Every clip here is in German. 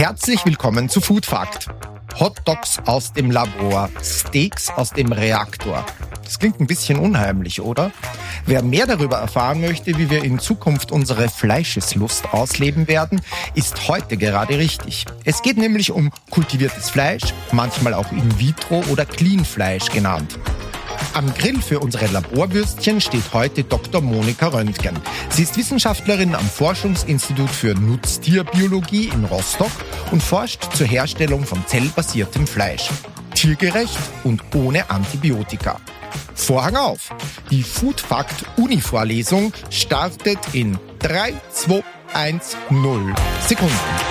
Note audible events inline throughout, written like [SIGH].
Herzlich willkommen zu Food Fact. Hot Dogs aus dem Labor, Steaks aus dem Reaktor. Das klingt ein bisschen unheimlich, oder? Wer mehr darüber erfahren möchte, wie wir in Zukunft unsere Fleischeslust ausleben werden, ist heute gerade richtig. Es geht nämlich um kultiviertes Fleisch, manchmal auch in vitro oder Clean Fleisch genannt. Am Grill für unsere Laborwürstchen steht heute Dr. Monika Röntgen. Sie ist Wissenschaftlerin am Forschungsinstitut für Nutztierbiologie in Rostock und forscht zur Herstellung von zellbasiertem Fleisch. Tiergerecht und ohne Antibiotika. Vorhang auf! Die Food Fact Uni Vorlesung startet in 3, 2, 1, 0 Sekunden.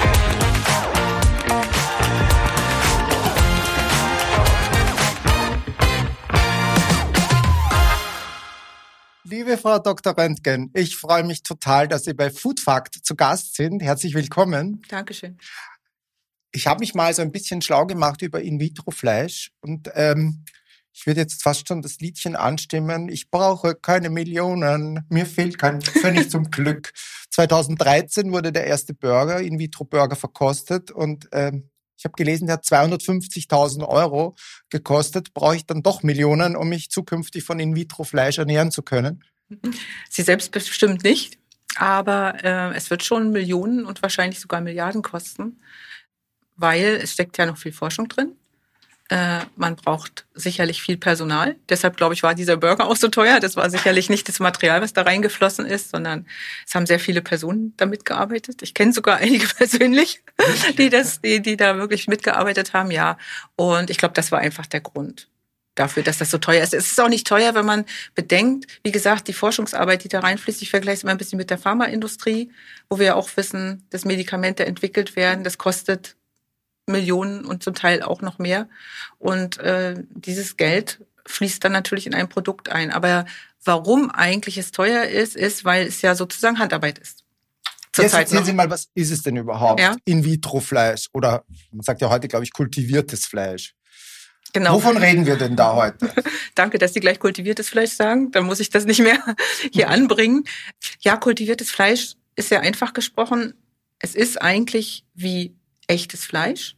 Liebe Frau Dr. Röntgen, ich freue mich total, dass Sie bei Food Fact zu Gast sind. Herzlich willkommen. Dankeschön. Ich habe mich mal so ein bisschen schlau gemacht über In-vitro-Fleisch und ähm, ich würde jetzt fast schon das Liedchen anstimmen. Ich brauche keine Millionen, mir fehlt kein Pfennig zum [LAUGHS] Glück. 2013 wurde der erste Burger, In-vitro-Burger, verkostet und ähm, ich habe gelesen, der hat 250.000 Euro gekostet. Brauche ich dann doch Millionen, um mich zukünftig von In-vitro-Fleisch ernähren zu können? Sie selbst bestimmt nicht, aber äh, es wird schon Millionen und wahrscheinlich sogar Milliarden kosten, weil es steckt ja noch viel Forschung drin. Äh, man braucht sicherlich viel Personal. Deshalb, glaube ich, war dieser Burger auch so teuer. Das war sicherlich nicht das Material, was da reingeflossen ist, sondern es haben sehr viele Personen damit gearbeitet. Ich kenne sogar einige [LAUGHS] persönlich, die das, die, die da wirklich mitgearbeitet haben, ja. Und ich glaube, das war einfach der Grund dafür, dass das so teuer ist. Es ist auch nicht teuer, wenn man bedenkt, wie gesagt, die Forschungsarbeit, die da reinfließt. Ich vergleiche es immer ein bisschen mit der Pharmaindustrie, wo wir ja auch wissen, dass Medikamente entwickelt werden. Das kostet Millionen und zum Teil auch noch mehr. Und äh, dieses Geld fließt dann natürlich in ein Produkt ein. Aber warum eigentlich es teuer ist, ist, weil es ja sozusagen Handarbeit ist. Jetzt erzählen Sie mal, was ist es denn überhaupt? Ja? In-vitro-Fleisch oder man sagt ja heute, glaube ich, kultiviertes Fleisch. Genau. Wovon reden wir denn da heute? [LAUGHS] Danke, dass Sie gleich kultiviertes Fleisch sagen. Dann muss ich das nicht mehr [LAUGHS] hier anbringen. Ja, kultiviertes Fleisch ist ja einfach gesprochen. Es ist eigentlich wie echtes Fleisch.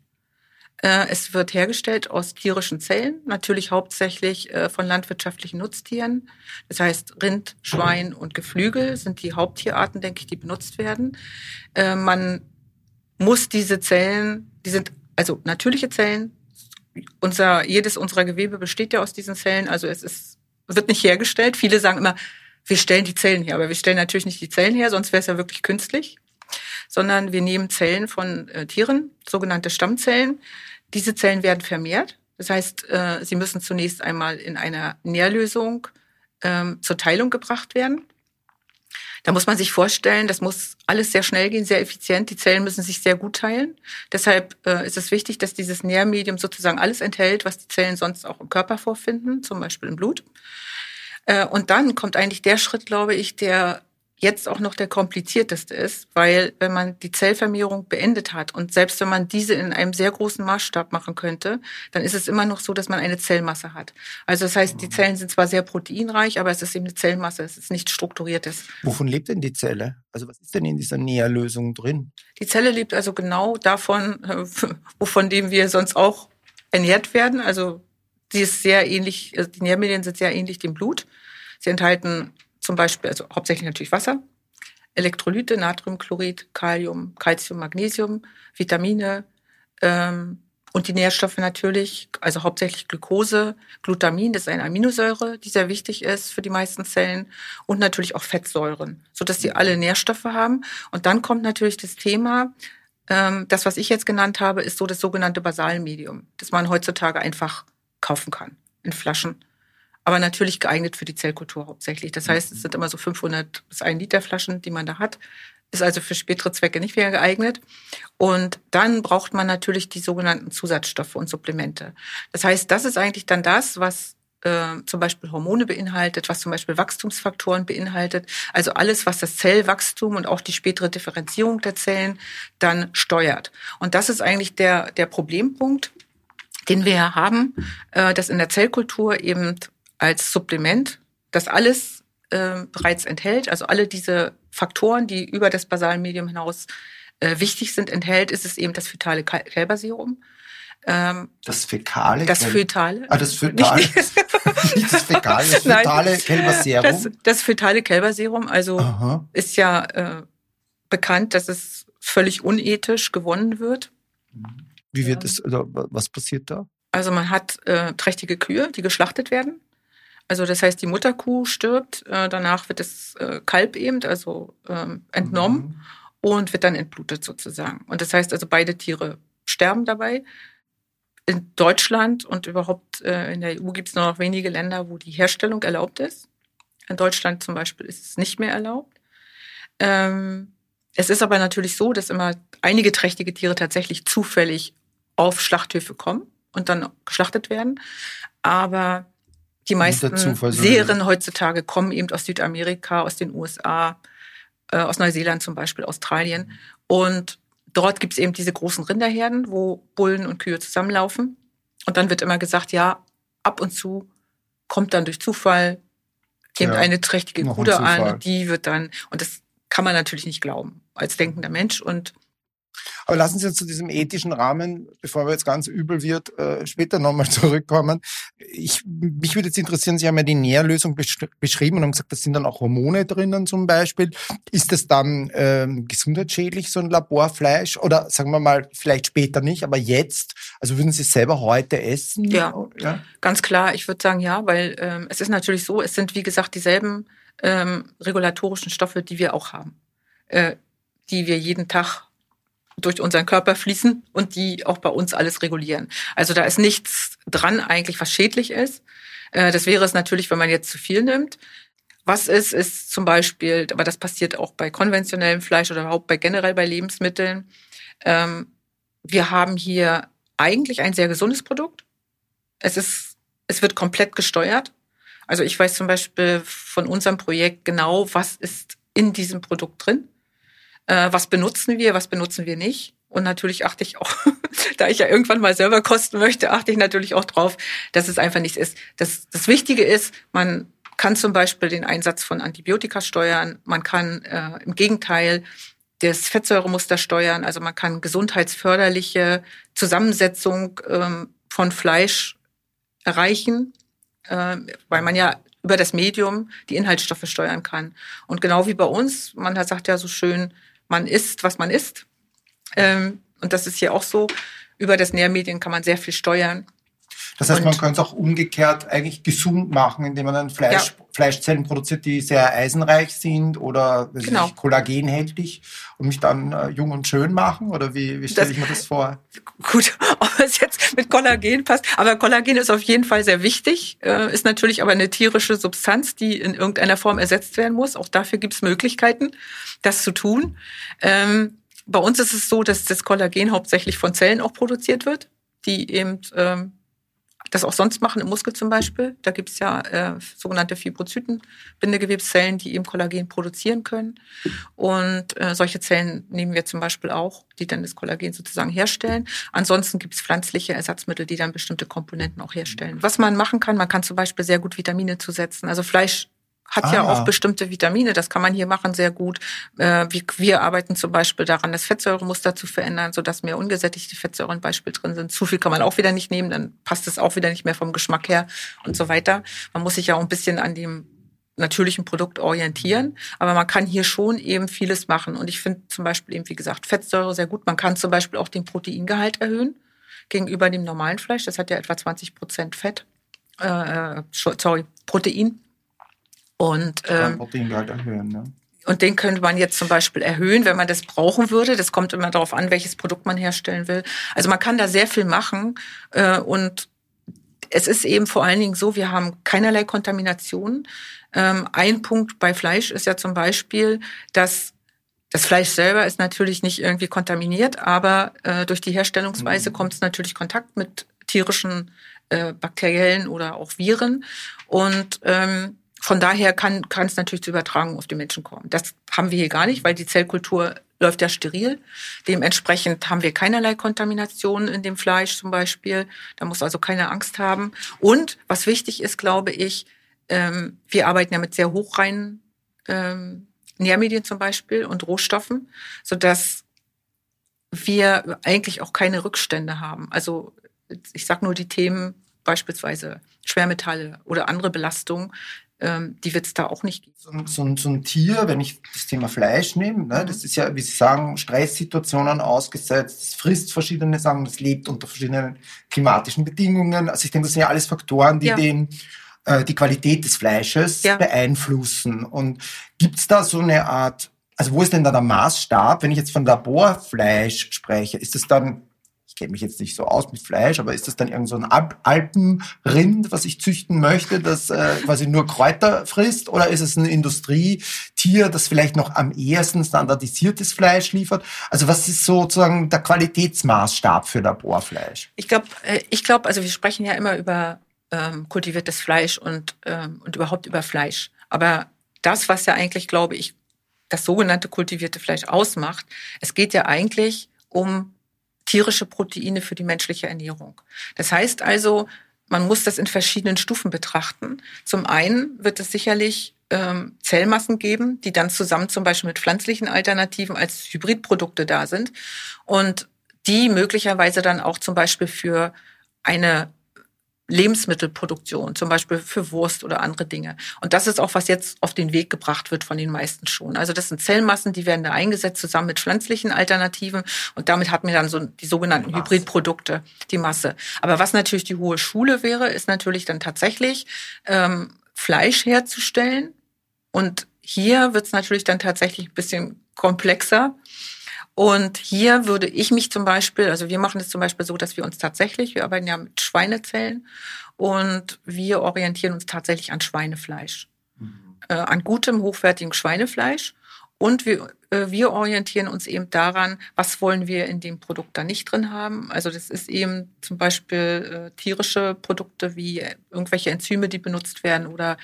Äh, es wird hergestellt aus tierischen Zellen, natürlich hauptsächlich äh, von landwirtschaftlichen Nutztieren. Das heißt, Rind, Schwein und Geflügel sind die Haupttierarten, denke ich, die benutzt werden. Äh, man muss diese Zellen, die sind also natürliche Zellen. Unser, jedes unserer Gewebe besteht ja aus diesen Zellen, also es ist, wird nicht hergestellt. Viele sagen immer, wir stellen die Zellen her, aber wir stellen natürlich nicht die Zellen her, sonst wäre es ja wirklich künstlich sondern wir nehmen Zellen von äh, Tieren, sogenannte Stammzellen, diese Zellen werden vermehrt. Das heißt, äh, sie müssen zunächst einmal in einer Nährlösung ähm, zur Teilung gebracht werden. Da muss man sich vorstellen, das muss alles sehr schnell gehen, sehr effizient. Die Zellen müssen sich sehr gut teilen. Deshalb äh, ist es wichtig, dass dieses Nährmedium sozusagen alles enthält, was die Zellen sonst auch im Körper vorfinden, zum Beispiel im Blut. Äh, und dann kommt eigentlich der Schritt, glaube ich, der jetzt auch noch der komplizierteste ist, weil wenn man die Zellvermehrung beendet hat und selbst wenn man diese in einem sehr großen Maßstab machen könnte, dann ist es immer noch so, dass man eine Zellmasse hat. Also das heißt, die mhm. Zellen sind zwar sehr proteinreich, aber es ist eben eine Zellmasse, es ist nicht strukturiertes. Wovon lebt denn die Zelle? Also was ist denn in dieser Nährlösung drin? Die Zelle lebt also genau davon, [LAUGHS] wovon dem wir sonst auch ernährt werden. Also sie ist sehr ähnlich, also die Nährmedien sind sehr ähnlich dem Blut. Sie enthalten zum Beispiel, also hauptsächlich natürlich Wasser, Elektrolyte, Natriumchlorid, Kalium, Calcium, Magnesium, Vitamine ähm, und die Nährstoffe natürlich, also hauptsächlich Glucose, Glutamin, das ist eine Aminosäure, die sehr wichtig ist für die meisten Zellen und natürlich auch Fettsäuren, so dass die alle Nährstoffe haben. Und dann kommt natürlich das Thema, ähm, das, was ich jetzt genannt habe, ist so das sogenannte Basalmedium, das man heutzutage einfach kaufen kann in Flaschen aber natürlich geeignet für die Zellkultur hauptsächlich. Das heißt, es sind immer so 500 bis 1 Liter Flaschen, die man da hat. Ist also für spätere Zwecke nicht mehr geeignet. Und dann braucht man natürlich die sogenannten Zusatzstoffe und Supplemente. Das heißt, das ist eigentlich dann das, was äh, zum Beispiel Hormone beinhaltet, was zum Beispiel Wachstumsfaktoren beinhaltet. Also alles, was das Zellwachstum und auch die spätere Differenzierung der Zellen dann steuert. Und das ist eigentlich der, der Problempunkt, den wir ja haben, äh, dass in der Zellkultur eben als Supplement, das alles äh, bereits enthält, also alle diese Faktoren, die über das Basalmedium hinaus äh, wichtig sind, enthält, ist es eben das fetale Kälberserum. Ähm, das Fäkale? Das Fetale. Ah, das Fetale. [LAUGHS] Nicht, [LAUGHS] nicht das Fäkale, das [LAUGHS] Fetale Kälberserum. Das, das fetale Kälberserum, also Aha. ist ja äh, bekannt, dass es völlig unethisch gewonnen wird. Wie wird es, oder was passiert da? Also man hat äh, trächtige Kühe, die geschlachtet werden. Also das heißt, die Mutterkuh stirbt, äh, danach wird das äh, Kalb eben, also ähm, entnommen mhm. und wird dann entblutet sozusagen. Und das heißt also, beide Tiere sterben dabei. In Deutschland und überhaupt äh, in der EU gibt es nur noch wenige Länder, wo die Herstellung erlaubt ist. In Deutschland zum Beispiel ist es nicht mehr erlaubt. Ähm, es ist aber natürlich so, dass immer einige trächtige Tiere tatsächlich zufällig auf Schlachthöfe kommen und dann geschlachtet werden. Aber die meisten Serien heutzutage kommen eben aus Südamerika, aus den USA, äh, aus Neuseeland zum Beispiel, Australien. Und dort gibt es eben diese großen Rinderherden, wo Bullen und Kühe zusammenlaufen. Und dann wird immer gesagt, ja, ab und zu kommt dann durch Zufall eben ja, eine trächtige Kuh an, die wird dann, und das kann man natürlich nicht glauben als denkender Mensch. Und aber lassen Sie uns zu diesem ethischen Rahmen, bevor wir jetzt ganz übel wird, äh, später nochmal [LAUGHS] zurückkommen. Ich, mich würde jetzt interessieren, Sie haben ja die Nährlösung beschrieben und haben gesagt, da sind dann auch Hormone drinnen zum Beispiel. Ist das dann ähm, gesundheitsschädlich, so ein Laborfleisch? Oder sagen wir mal, vielleicht später nicht, aber jetzt? Also würden Sie es selber heute essen? Ja, ja? ganz klar. Ich würde sagen ja, weil ähm, es ist natürlich so, es sind wie gesagt dieselben ähm, regulatorischen Stoffe, die wir auch haben, äh, die wir jeden Tag durch unseren Körper fließen und die auch bei uns alles regulieren. Also da ist nichts dran eigentlich, was schädlich ist. Äh, das wäre es natürlich, wenn man jetzt zu viel nimmt. Was ist, ist zum Beispiel, aber das passiert auch bei konventionellem Fleisch oder überhaupt bei generell bei Lebensmitteln. Ähm, wir haben hier eigentlich ein sehr gesundes Produkt. Es ist, es wird komplett gesteuert. Also ich weiß zum Beispiel von unserem Projekt genau, was ist in diesem Produkt drin äh, was benutzen wir, was benutzen wir nicht. Und natürlich achte ich auch, [LAUGHS] da ich ja irgendwann mal selber kosten möchte, achte ich natürlich auch drauf, dass es einfach nichts ist. Das, das Wichtige ist, man kann zum Beispiel den Einsatz von Antibiotika steuern, man kann äh, im Gegenteil das Fettsäuremuster steuern, also man kann gesundheitsförderliche Zusammensetzung ähm, von Fleisch erreichen, äh, weil man ja über das Medium die Inhaltsstoffe steuern kann. Und genau wie bei uns, man sagt ja so schön, man isst, was man isst. Ähm, und das ist hier auch so. Über das Nährmedien kann man sehr viel steuern. Das heißt, und man könnte es auch umgekehrt eigentlich gesund machen, indem man dann Fleisch. Fleischzellen produziert, die sehr eisenreich sind oder genau. kollagenhältig und mich dann äh, jung und schön machen? Oder wie, wie stelle ich mir das vor? Gut, [LAUGHS] ob es jetzt mit Kollagen passt. Aber Kollagen ist auf jeden Fall sehr wichtig, äh, ist natürlich aber eine tierische Substanz, die in irgendeiner Form ersetzt werden muss. Auch dafür gibt es Möglichkeiten, das zu tun. Ähm, bei uns ist es so, dass das Kollagen hauptsächlich von Zellen auch produziert wird, die eben ähm, das auch sonst machen, im Muskel zum Beispiel. Da gibt es ja äh, sogenannte Fibrozyten, Bindegewebszellen, die eben Kollagen produzieren können. Und äh, solche Zellen nehmen wir zum Beispiel auch, die dann das Kollagen sozusagen herstellen. Ansonsten gibt es pflanzliche Ersatzmittel, die dann bestimmte Komponenten auch herstellen. Was man machen kann, man kann zum Beispiel sehr gut Vitamine zusetzen. Also Fleisch hat ah. ja auch bestimmte Vitamine, das kann man hier machen sehr gut. Äh, wir, wir arbeiten zum Beispiel daran, das Fettsäuremuster zu verändern, sodass mehr ungesättigte Fettsäuren Beispiel drin sind. Zu viel kann man auch wieder nicht nehmen, dann passt es auch wieder nicht mehr vom Geschmack her und so weiter. Man muss sich ja auch ein bisschen an dem natürlichen Produkt orientieren, aber man kann hier schon eben vieles machen. Und ich finde zum Beispiel eben, wie gesagt, Fettsäure sehr gut. Man kann zum Beispiel auch den Proteingehalt erhöhen gegenüber dem normalen Fleisch. Das hat ja etwa 20 Prozent Fett, äh, äh sorry, Protein. Und, ähm, erhöhen, ne? Und den könnte man jetzt zum Beispiel erhöhen, wenn man das brauchen würde. Das kommt immer darauf an, welches Produkt man herstellen will. Also man kann da sehr viel machen. Äh, und es ist eben vor allen Dingen so, wir haben keinerlei Kontamination. Ähm, ein Punkt bei Fleisch ist ja zum Beispiel, dass das Fleisch selber ist natürlich nicht irgendwie kontaminiert, aber äh, durch die Herstellungsweise mhm. kommt es natürlich Kontakt mit tierischen äh, Bakterien oder auch Viren. Und ähm, von daher kann, kann es natürlich zur Übertragung auf die Menschen kommen. Das haben wir hier gar nicht, weil die Zellkultur läuft ja steril. Dementsprechend haben wir keinerlei Kontamination in dem Fleisch zum Beispiel. Da muss also keine Angst haben. Und was wichtig ist, glaube ich, ähm, wir arbeiten ja mit sehr hochreinen ähm, Nährmedien zum Beispiel und Rohstoffen, sodass wir eigentlich auch keine Rückstände haben. Also ich sage nur die Themen beispielsweise Schwermetalle oder andere Belastungen, ähm, die wird es da auch nicht geben. So, so, so, ein Tier, wenn ich das Thema Fleisch nehme, ne, mhm. das ist ja, wie Sie sagen, Stresssituationen ausgesetzt, es frisst verschiedene Sachen, es lebt unter verschiedenen klimatischen Bedingungen. Also ich denke, das sind ja alles Faktoren, die ja. den äh, die Qualität des Fleisches ja. beeinflussen. Und gibt es da so eine Art, also wo ist denn da der Maßstab, wenn ich jetzt von Laborfleisch spreche? Ist es dann kenne mich jetzt nicht so aus mit Fleisch, aber ist das dann irgend so ein Alpenrind, was ich züchten möchte, das äh, quasi nur Kräuter frisst? Oder ist es ein Industrietier, das vielleicht noch am ehesten standardisiertes Fleisch liefert? Also was ist sozusagen der Qualitätsmaßstab für Laborfleisch? Ich glaube, äh, ich glaube, also wir sprechen ja immer über ähm, kultiviertes Fleisch und, ähm, und überhaupt über Fleisch. Aber das, was ja eigentlich, glaube ich, das sogenannte kultivierte Fleisch ausmacht, es geht ja eigentlich um tierische Proteine für die menschliche Ernährung. Das heißt also, man muss das in verschiedenen Stufen betrachten. Zum einen wird es sicherlich ähm, Zellmassen geben, die dann zusammen zum Beispiel mit pflanzlichen Alternativen als Hybridprodukte da sind und die möglicherweise dann auch zum Beispiel für eine Lebensmittelproduktion, zum Beispiel für Wurst oder andere Dinge. Und das ist auch, was jetzt auf den Weg gebracht wird von den meisten schon. Also das sind Zellmassen, die werden da eingesetzt zusammen mit pflanzlichen Alternativen und damit hat man dann so die sogenannten Hybridprodukte, die Masse. Aber was natürlich die hohe Schule wäre, ist natürlich dann tatsächlich ähm, Fleisch herzustellen. Und hier wird es natürlich dann tatsächlich ein bisschen komplexer. Und hier würde ich mich zum Beispiel, also wir machen es zum Beispiel so, dass wir uns tatsächlich, wir arbeiten ja mit Schweinezellen und wir orientieren uns tatsächlich an Schweinefleisch, mhm. äh, an gutem, hochwertigem Schweinefleisch. Und wir, äh, wir orientieren uns eben daran, was wollen wir in dem Produkt da nicht drin haben. Also das ist eben zum Beispiel äh, tierische Produkte wie irgendwelche Enzyme, die benutzt werden oder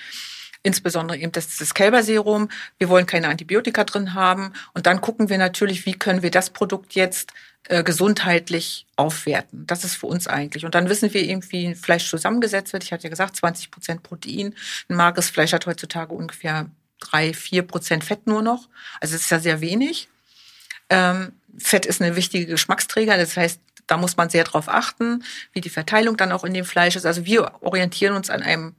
insbesondere eben das, das Kälberserum. Wir wollen keine Antibiotika drin haben. Und dann gucken wir natürlich, wie können wir das Produkt jetzt äh, gesundheitlich aufwerten. Das ist für uns eigentlich. Und dann wissen wir eben, wie Fleisch zusammengesetzt wird. Ich hatte ja gesagt, 20 Prozent Protein. Ein mageres Fleisch hat heutzutage ungefähr drei, vier Prozent Fett nur noch. Also es ist ja sehr wenig. Ähm, Fett ist eine wichtige Geschmacksträger. Das heißt, da muss man sehr drauf achten, wie die Verteilung dann auch in dem Fleisch ist. Also wir orientieren uns an einem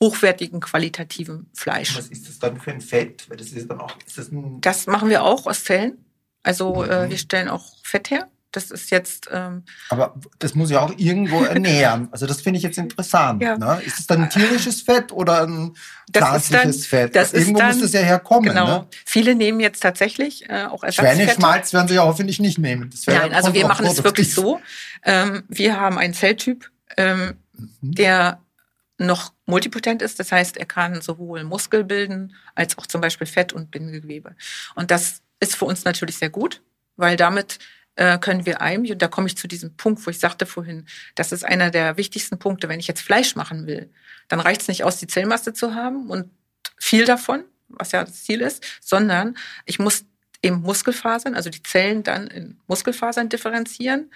hochwertigen, qualitativen Fleisch. Was ist das dann für ein Fett? das, ist dann auch, ist das, ein das machen wir auch aus Zellen. Also mhm. äh, wir stellen auch Fett her. Das ist jetzt. Ähm, Aber das muss ja auch irgendwo [LAUGHS] ernähren. Also das finde ich jetzt interessant. Ja. Ne? Ist es dann ein tierisches Fett oder ein pflanzliches Fett? Das irgendwo dann, muss das ja herkommen. Genau. Ne? Viele nehmen jetzt tatsächlich äh, auch Ersatzfette. Schweineschmalz werden sie ja hoffentlich nicht nehmen. Nein, also wir machen es wirklich so. Ähm, wir haben einen Zelltyp, ähm, mhm. der noch multipotent ist. Das heißt, er kann sowohl Muskel bilden als auch zum Beispiel Fett und Bindegewebe. Und das ist für uns natürlich sehr gut, weil damit äh, können wir einem, und da komme ich zu diesem Punkt, wo ich sagte vorhin, das ist einer der wichtigsten Punkte, wenn ich jetzt Fleisch machen will, dann reicht es nicht aus, die Zellmasse zu haben und viel davon, was ja das Ziel ist, sondern ich muss eben Muskelfasern, also die Zellen dann in Muskelfasern differenzieren.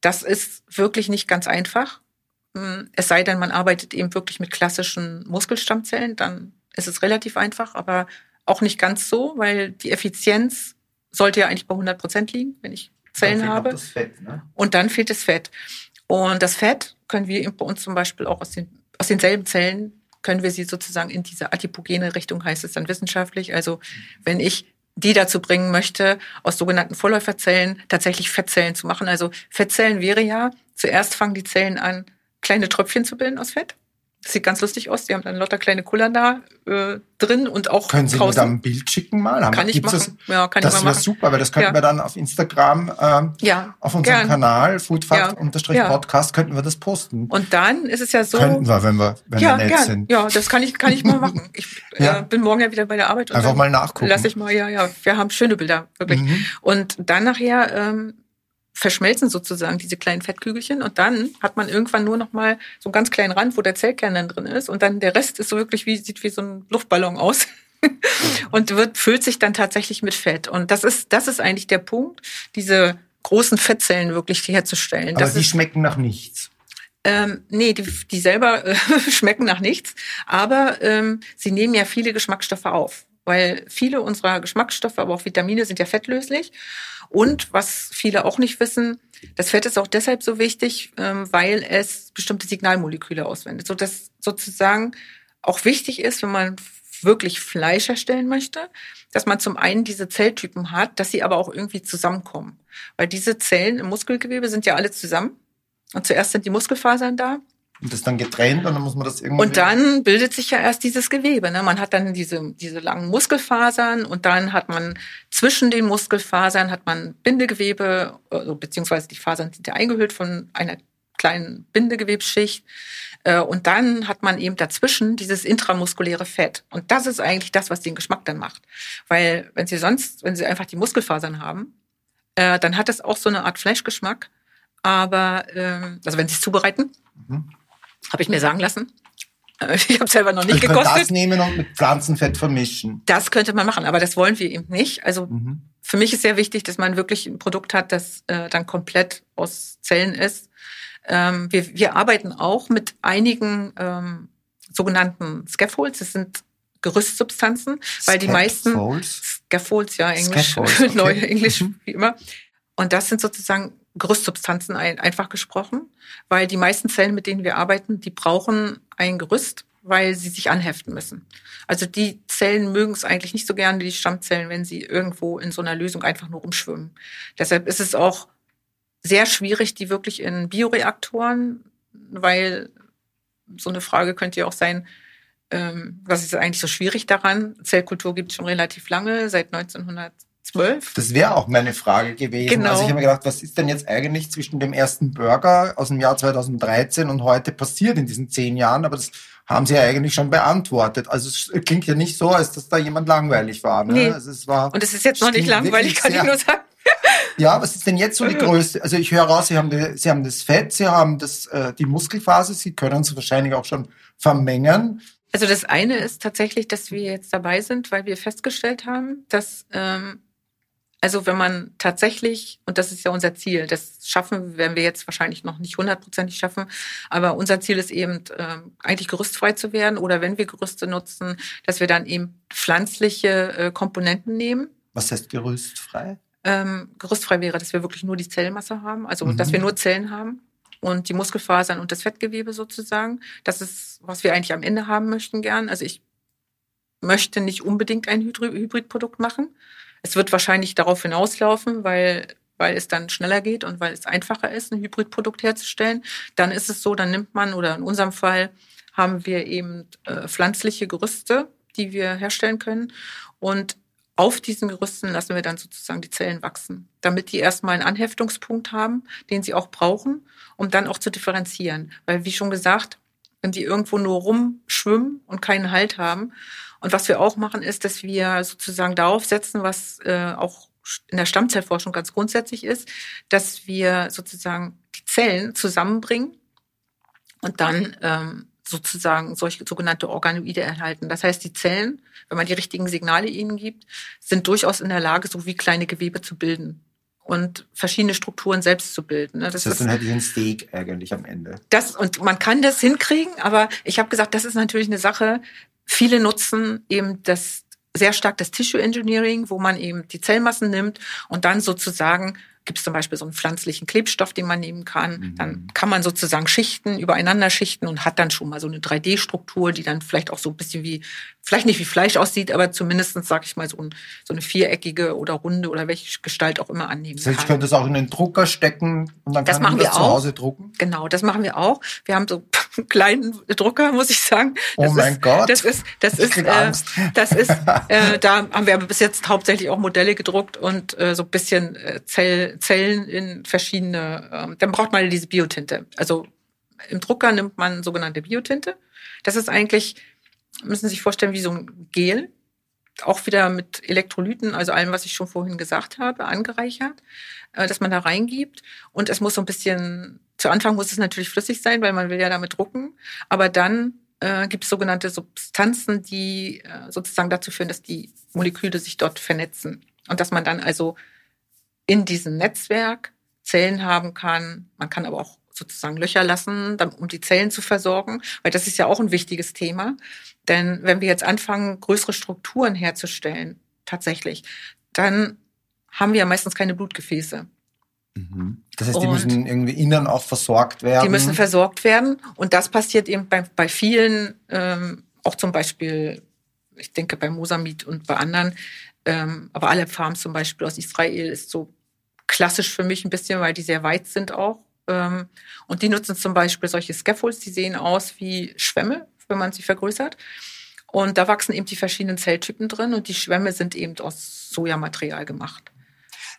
Das ist wirklich nicht ganz einfach. Es sei denn, man arbeitet eben wirklich mit klassischen Muskelstammzellen, dann ist es relativ einfach, aber auch nicht ganz so, weil die Effizienz sollte ja eigentlich bei 100 Prozent liegen, wenn ich Zellen habe. Fett, ne? Und dann fehlt das Fett. Und das Fett können wir bei uns zum Beispiel auch aus, den, aus denselben Zellen, können wir sie sozusagen in diese adipogene Richtung, heißt es dann wissenschaftlich. Also wenn ich die dazu bringen möchte, aus sogenannten Vorläuferzellen tatsächlich Fettzellen zu machen. Also Fettzellen wäre ja, zuerst fangen die Zellen an, kleine Tröpfchen zu bilden aus Fett. Das sieht ganz lustig aus. Die haben dann lauter kleine Kullern da äh, drin und auch Können Sie draußen. mir da ein Bild schicken mal? Haben, kann ich machen. Das, ja, kann das wäre super, weil das könnten ja. wir dann auf Instagram, ähm, ja, auf unserem gern. Kanal foodfact-podcast ja. könnten wir das posten. Und dann ist es ja so. Könnten wir, wenn wir, wenn ja, wir nett gern. sind. Ja, das kann ich, kann ich mal machen. Ich [LAUGHS] äh, bin morgen ja wieder bei der Arbeit. Und Einfach mal nachgucken. Lass ich mal, ja, ja. Wir haben schöne Bilder, wirklich. Mhm. Und dann nachher ähm, verschmelzen sozusagen diese kleinen Fettkügelchen und dann hat man irgendwann nur noch mal so einen ganz kleinen Rand, wo der Zellkern dann drin ist und dann der Rest ist so wirklich wie sieht wie so ein Luftballon aus [LAUGHS] und wird füllt sich dann tatsächlich mit Fett und das ist das ist eigentlich der Punkt, diese großen Fettzellen wirklich herzustellen. Aber das die ist, schmecken nach nichts. Ähm, nee, die, die selber äh, [LAUGHS] schmecken nach nichts, aber ähm, sie nehmen ja viele Geschmacksstoffe auf. weil viele unserer Geschmacksstoffe, aber auch Vitamine sind ja fettlöslich. Und was viele auch nicht wissen, das Fett ist auch deshalb so wichtig, ähm, weil es bestimmte Signalmoleküle auswendet, so dass sozusagen auch wichtig ist, wenn man wirklich Fleisch erstellen möchte, dass man zum einen diese Zelltypen hat, dass sie aber auch irgendwie zusammenkommen. Weil diese Zellen im Muskelgewebe sind ja alle zusammen. Und zuerst sind die Muskelfasern da. Und das dann getrennt und dann muss man das irgendwie. Und dann bildet sich ja erst dieses Gewebe. Ne? Man hat dann diese, diese langen Muskelfasern und dann hat man zwischen den Muskelfasern hat man Bindegewebe, also beziehungsweise die Fasern sind ja eingehüllt von einer kleinen Bindegewebsschicht. Äh, und dann hat man eben dazwischen dieses intramuskuläre Fett. Und das ist eigentlich das, was den Geschmack dann macht. Weil wenn Sie sonst, wenn Sie einfach die Muskelfasern haben, äh, dann hat das auch so eine Art Fleischgeschmack. Aber, ähm, also wenn Sie es zubereiten, mhm. Habe ich mir sagen lassen. Äh, ich habe selber noch nicht ich gekostet. Das nehmen und mit Pflanzenfett vermischen. Das könnte man machen, aber das wollen wir eben nicht. Also mhm. für mich ist sehr wichtig, dass man wirklich ein Produkt hat, das äh, dann komplett aus Zellen ist ähm, wir, wir arbeiten auch mit einigen ähm, sogenannten Scaffolds. Das sind Gerüstsubstanzen, weil die meisten Scaffolds, ja, Englisch, [LAUGHS] okay. neu Englisch mhm. wie immer. Und das sind sozusagen Gerüstsubstanzen ein, einfach gesprochen, weil die meisten Zellen, mit denen wir arbeiten, die brauchen ein Gerüst, weil sie sich anheften müssen. Also die Zellen mögen es eigentlich nicht so gerne, die Stammzellen, wenn sie irgendwo in so einer Lösung einfach nur rumschwimmen. Deshalb ist es auch sehr schwierig, die wirklich in Bioreaktoren, weil so eine Frage könnte ja auch sein, ähm, was ist eigentlich so schwierig daran? Zellkultur gibt es schon relativ lange, seit 1912. Das wäre auch meine Frage gewesen. Genau. Also ich habe mir gedacht, was ist denn jetzt eigentlich zwischen dem ersten Burger aus dem Jahr 2013 und heute passiert in diesen zehn Jahren? Aber das haben Sie ja eigentlich schon beantwortet. Also es klingt ja nicht so, als dass da jemand langweilig war. Ne? Nee. Also es war, und es ist jetzt noch nicht langweilig, kann ich nur sagen. [LAUGHS] Ja, was ist denn jetzt so die [LAUGHS] größte? Also ich höre raus, Sie haben, die, Sie haben das Fett, Sie haben das, äh, die Muskelphase, Sie können es wahrscheinlich auch schon vermengen. Also das eine ist tatsächlich, dass wir jetzt dabei sind, weil wir festgestellt haben, dass ähm, also wenn man tatsächlich, und das ist ja unser Ziel, das schaffen werden wir jetzt wahrscheinlich noch nicht hundertprozentig schaffen, aber unser Ziel ist eben, äh, eigentlich gerüstfrei zu werden oder wenn wir Gerüste nutzen, dass wir dann eben pflanzliche äh, Komponenten nehmen. Was heißt gerüstfrei? ähm, gerüstfrei wäre, dass wir wirklich nur die Zellmasse haben, also mhm. dass wir nur Zellen haben und die Muskelfasern und das Fettgewebe sozusagen. Das ist, was wir eigentlich am Ende haben möchten gern. Also ich möchte nicht unbedingt ein Hybridprodukt machen. Es wird wahrscheinlich darauf hinauslaufen, weil weil es dann schneller geht und weil es einfacher ist, ein Hybridprodukt herzustellen. Dann ist es so, dann nimmt man oder in unserem Fall haben wir eben äh, pflanzliche Gerüste, die wir herstellen können und auf diesen Gerüsten lassen wir dann sozusagen die Zellen wachsen, damit die erstmal einen Anheftungspunkt haben, den sie auch brauchen, um dann auch zu differenzieren. Weil, wie schon gesagt, wenn die irgendwo nur rumschwimmen und keinen Halt haben. Und was wir auch machen, ist, dass wir sozusagen darauf setzen, was äh, auch in der Stammzellforschung ganz grundsätzlich ist, dass wir sozusagen die Zellen zusammenbringen und dann ähm, sozusagen solche sogenannte Organoide erhalten. Das heißt, die Zellen, wenn man die richtigen Signale ihnen gibt, sind durchaus in der Lage, so wie kleine Gewebe zu bilden und verschiedene Strukturen selbst zu bilden. Das, das heißt, dann hätte ich ein Steak eigentlich am Ende. Das, und man kann das hinkriegen, aber ich habe gesagt, das ist natürlich eine Sache, viele nutzen eben das sehr stark das Tissue Engineering, wo man eben die Zellmassen nimmt und dann sozusagen gibt es zum Beispiel so einen pflanzlichen Klebstoff, den man nehmen kann. Mhm. Dann kann man sozusagen Schichten übereinander schichten und hat dann schon mal so eine 3D-Struktur, die dann vielleicht auch so ein bisschen wie, vielleicht nicht wie Fleisch aussieht, aber zumindestens sag ich mal, so, ein, so eine viereckige oder runde oder welche Gestalt auch immer annehmen das heißt, kann. Ich könnte es auch in den Drucker stecken und dann das kann man das zu Hause drucken? Genau, das machen wir auch. Wir haben so einen [LAUGHS] kleinen Drucker, muss ich sagen. Oh das oh mein ist, Gott. Das ist, das ist, äh, das ist, [LAUGHS] äh, da haben wir bis jetzt hauptsächlich auch Modelle gedruckt und äh, so ein bisschen äh, Zell, Zellen in verschiedene, ähm, dann braucht man diese Biotinte. Also im Drucker nimmt man sogenannte Biotinte. Das ist eigentlich, müssen Sie sich vorstellen, wie so ein Gel, auch wieder mit Elektrolyten, also allem, was ich schon vorhin gesagt habe, angereichert, äh, dass man da reingibt. Und es muss so ein bisschen, zu Anfang muss es natürlich flüssig sein, weil man will ja damit drucken. Aber dann äh, gibt es sogenannte Substanzen, die äh, sozusagen dazu führen, dass die Moleküle sich dort vernetzen. Und dass man dann also in diesem Netzwerk Zellen haben kann. Man kann aber auch sozusagen Löcher lassen, um die Zellen zu versorgen, weil das ist ja auch ein wichtiges Thema. Denn wenn wir jetzt anfangen, größere Strukturen herzustellen, tatsächlich, dann haben wir ja meistens keine Blutgefäße. Mhm. Das heißt, die und müssen irgendwie innen auch versorgt werden. Die müssen versorgt werden. Und das passiert eben bei, bei vielen, ähm, auch zum Beispiel, ich denke bei Mosamid und bei anderen, ähm, aber alle Farms zum Beispiel aus Israel ist so klassisch für mich ein bisschen, weil die sehr weit sind auch. Ähm, und die nutzen zum Beispiel solche Scaffolds, die sehen aus wie Schwämme, wenn man sie vergrößert. Und da wachsen eben die verschiedenen Zelltypen drin und die Schwämme sind eben aus Sojamaterial gemacht.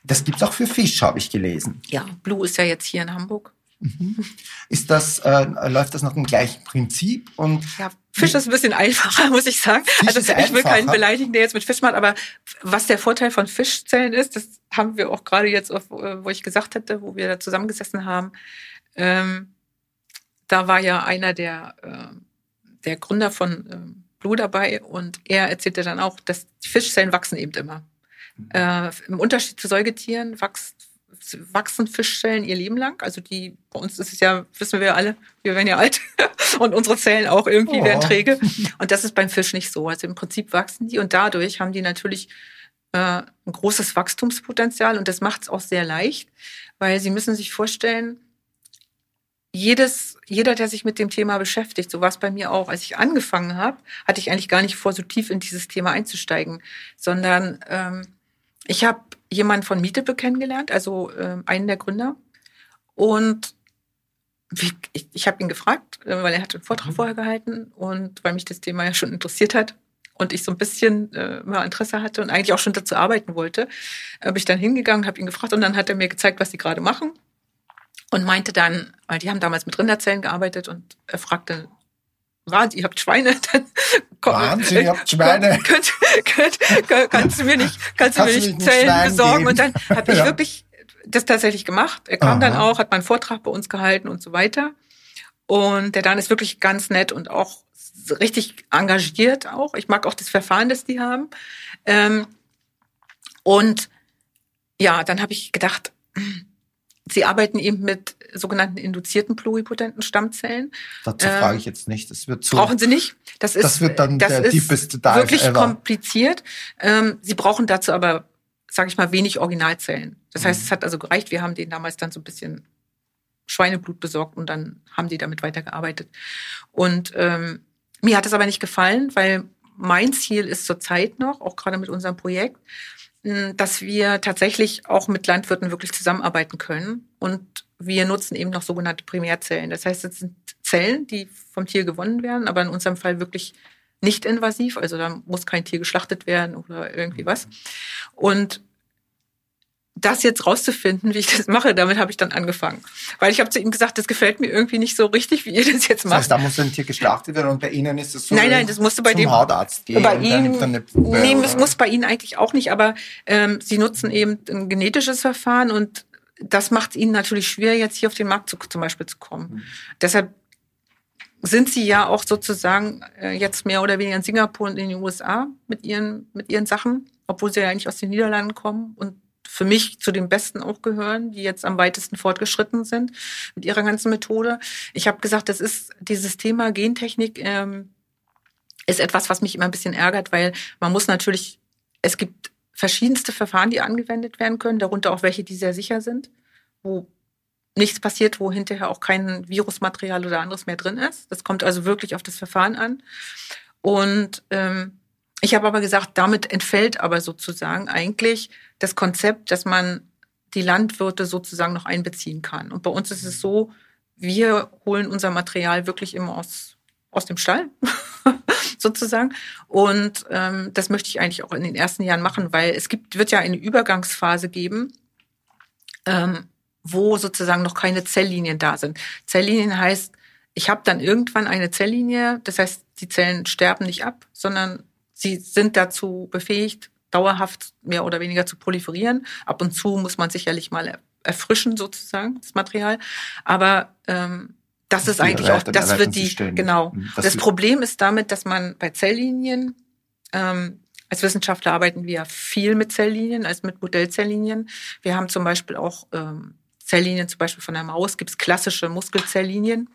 Das gibt's auch für Fisch, habe ich gelesen. Ja, Blue ist ja jetzt hier in Hamburg. Mhm. Ist das, äh, läuft das nach dem gleichen Prinzip? Und ja, Fisch ist ein bisschen einfacher, [LAUGHS] muss ich sagen. Fisch also ich will keinen beleidigen, der jetzt mit Fisch macht, aber was der Vorteil von Fischzellen ist, das haben wir auch gerade jetzt, wo ich gesagt hatte, wo wir da zusammengesessen haben. Ähm, da war ja einer der, äh, der Gründer von ähm, Blue dabei und er erzählte dann auch, dass die Fischzellen wachsen eben immer. Mhm. Äh, Im Unterschied zu Säugetieren wächst wachsen Fischzellen ihr Leben lang. Also die, bei uns ist es ja, wissen wir ja alle, wir werden ja alt [LAUGHS] und unsere Zellen auch irgendwie oh. werden träge. Und das ist beim Fisch nicht so. Also im Prinzip wachsen die und dadurch haben die natürlich äh, ein großes Wachstumspotenzial und das macht es auch sehr leicht, weil Sie müssen sich vorstellen, jedes, jeder, der sich mit dem Thema beschäftigt, so war es bei mir auch, als ich angefangen habe, hatte ich eigentlich gar nicht vor, so tief in dieses Thema einzusteigen, sondern ähm, ich habe jemanden von Miete kennengelernt, also äh, einen der Gründer. Und ich, ich habe ihn gefragt, äh, weil er hat einen Vortrag mhm. vorher gehalten und weil mich das Thema ja schon interessiert hat und ich so ein bisschen äh, mal Interesse hatte und eigentlich auch schon dazu arbeiten wollte, bin ich dann hingegangen, habe ihn gefragt und dann hat er mir gezeigt, was sie gerade machen und meinte dann, weil die haben damals mit Rinderzellen gearbeitet und er fragte, Wahnsinn, ihr habt Schweine, [LAUGHS] dann Wahnsinn, ihr habt Schweine. Könnt, könnt, könnt, kannst du mir nicht, kannst, kannst du mir nicht Zellen besorgen? Geben? Und dann habe ich ja. wirklich das tatsächlich gemacht. Er kam Aha. dann auch, hat meinen Vortrag bei uns gehalten und so weiter. Und der Dan ist wirklich ganz nett und auch richtig engagiert auch. Ich mag auch das Verfahren, das die haben. Ähm, und ja, dann habe ich gedacht, Sie arbeiten eben mit sogenannten induzierten pluripotenten Stammzellen. Dazu ähm, frage ich jetzt nicht. Das wird so. Brauchen Sie nicht. Das ist, das wird dann das der deepeste Dive wirklich ever. kompliziert. Ähm, Sie brauchen dazu aber, sage ich mal, wenig Originalzellen. Das heißt, mhm. es hat also gereicht. Wir haben denen damals dann so ein bisschen Schweineblut besorgt und dann haben die damit weitergearbeitet. Und ähm, mir hat es aber nicht gefallen, weil mein Ziel ist zurzeit noch, auch gerade mit unserem Projekt, dass wir tatsächlich auch mit Landwirten wirklich zusammenarbeiten können. Und wir nutzen eben noch sogenannte Primärzellen. Das heißt, es sind Zellen, die vom Tier gewonnen werden, aber in unserem Fall wirklich nicht invasiv. Also da muss kein Tier geschlachtet werden oder irgendwie was. Und das jetzt rauszufinden, wie ich das mache, damit habe ich dann angefangen. Weil ich habe zu ihm gesagt, das gefällt mir irgendwie nicht so richtig, wie ihr das jetzt macht. Das heißt, da muss ein Tier geschlachtet werden und bei Ihnen ist es so. Nein, nein, das musste bei dem Hautarzt gehen. Bei Ihnen, nee, das muss bei Ihnen eigentlich auch nicht, aber ähm, Sie nutzen eben ein genetisches Verfahren und das macht es Ihnen natürlich schwer, jetzt hier auf den Markt zu, zum Beispiel zu kommen. Mhm. Deshalb sind Sie ja auch sozusagen äh, jetzt mehr oder weniger in Singapur und in den USA mit Ihren, mit Ihren Sachen, obwohl Sie ja eigentlich aus den Niederlanden kommen und für mich zu den Besten auch gehören, die jetzt am weitesten fortgeschritten sind mit ihrer ganzen Methode. Ich habe gesagt, das ist dieses Thema Gentechnik ähm, ist etwas, was mich immer ein bisschen ärgert, weil man muss natürlich, es gibt verschiedenste Verfahren, die angewendet werden können, darunter auch welche, die sehr sicher sind, wo nichts passiert, wo hinterher auch kein Virusmaterial oder anderes mehr drin ist. Das kommt also wirklich auf das Verfahren an. Und ähm, ich habe aber gesagt, damit entfällt aber sozusagen eigentlich das Konzept, dass man die Landwirte sozusagen noch einbeziehen kann. Und bei uns ist es so, wir holen unser Material wirklich immer aus, aus dem Stall, [LAUGHS] sozusagen. Und ähm, das möchte ich eigentlich auch in den ersten Jahren machen, weil es gibt, wird ja eine Übergangsphase geben, ähm, wo sozusagen noch keine Zelllinien da sind. Zelllinien heißt, ich habe dann irgendwann eine Zelllinie, das heißt, die Zellen sterben nicht ab, sondern Sie sind dazu befähigt, dauerhaft mehr oder weniger zu proliferieren. Ab und zu muss man sicherlich mal erfrischen sozusagen das Material, aber ähm, das, das ist eigentlich auch, das wird die genau. Mhm, das, das Problem ist damit, dass man bei Zelllinien ähm, als Wissenschaftler arbeiten wir viel mit Zelllinien als mit Modellzelllinien. Wir haben zum Beispiel auch ähm, Zelllinien zum Beispiel von der Maus gibt es klassische Muskelzelllinien.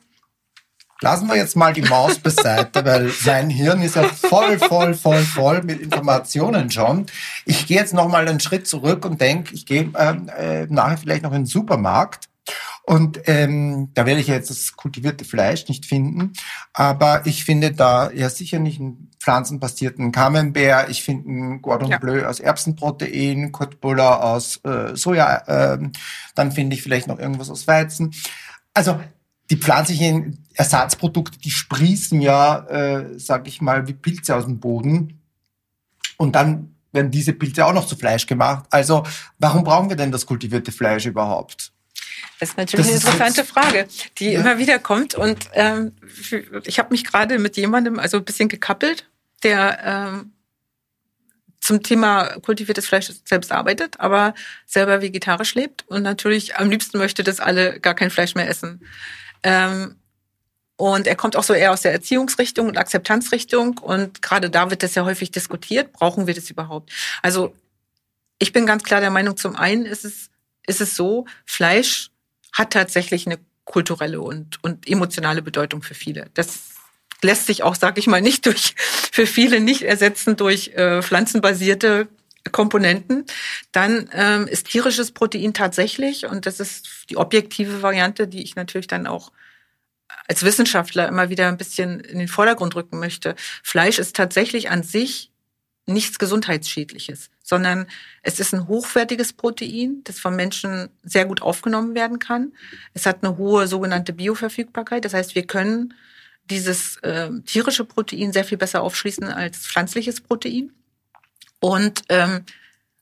Lassen wir jetzt mal die Maus beiseite, weil sein Hirn ist ja voll, voll, voll, voll mit Informationen schon. Ich gehe jetzt noch mal einen Schritt zurück und denke, ich gehe ähm, äh, nachher vielleicht noch in den Supermarkt und ähm, da werde ich jetzt das kultivierte Fleisch nicht finden, aber ich finde da ja sicher nicht einen pflanzenbasierten Camembert, ich finde einen Gordon ja. Bleu aus Erbsenprotein, Kurt Buller aus äh, Soja, äh, dann finde ich vielleicht noch irgendwas aus Weizen. Also die pflanzlichen Ersatzprodukte, die sprießen ja, äh, sag ich mal, wie Pilze aus dem Boden. Und dann werden diese Pilze auch noch zu Fleisch gemacht. Also warum brauchen wir denn das kultivierte Fleisch überhaupt? Das ist natürlich das eine interessante Frage, die ja. immer wieder kommt. Und ähm, ich habe mich gerade mit jemandem also ein bisschen gekappelt, der ähm, zum Thema kultiviertes Fleisch selbst arbeitet, aber selber vegetarisch lebt und natürlich am liebsten möchte, dass alle gar kein Fleisch mehr essen. Ähm, und er kommt auch so eher aus der Erziehungsrichtung und Akzeptanzrichtung. Und gerade da wird das ja häufig diskutiert. Brauchen wir das überhaupt? Also ich bin ganz klar der Meinung, zum einen ist es, ist es so, Fleisch hat tatsächlich eine kulturelle und, und emotionale Bedeutung für viele. Das lässt sich auch, sag ich mal, nicht durch, für viele nicht ersetzen durch äh, pflanzenbasierte Komponenten. Dann ähm, ist tierisches Protein tatsächlich, und das ist die objektive Variante, die ich natürlich dann auch als Wissenschaftler immer wieder ein bisschen in den Vordergrund rücken möchte. Fleisch ist tatsächlich an sich nichts Gesundheitsschädliches, sondern es ist ein hochwertiges Protein, das vom Menschen sehr gut aufgenommen werden kann. Es hat eine hohe sogenannte Bioverfügbarkeit. Das heißt, wir können dieses äh, tierische Protein sehr viel besser aufschließen als pflanzliches Protein. Und ähm,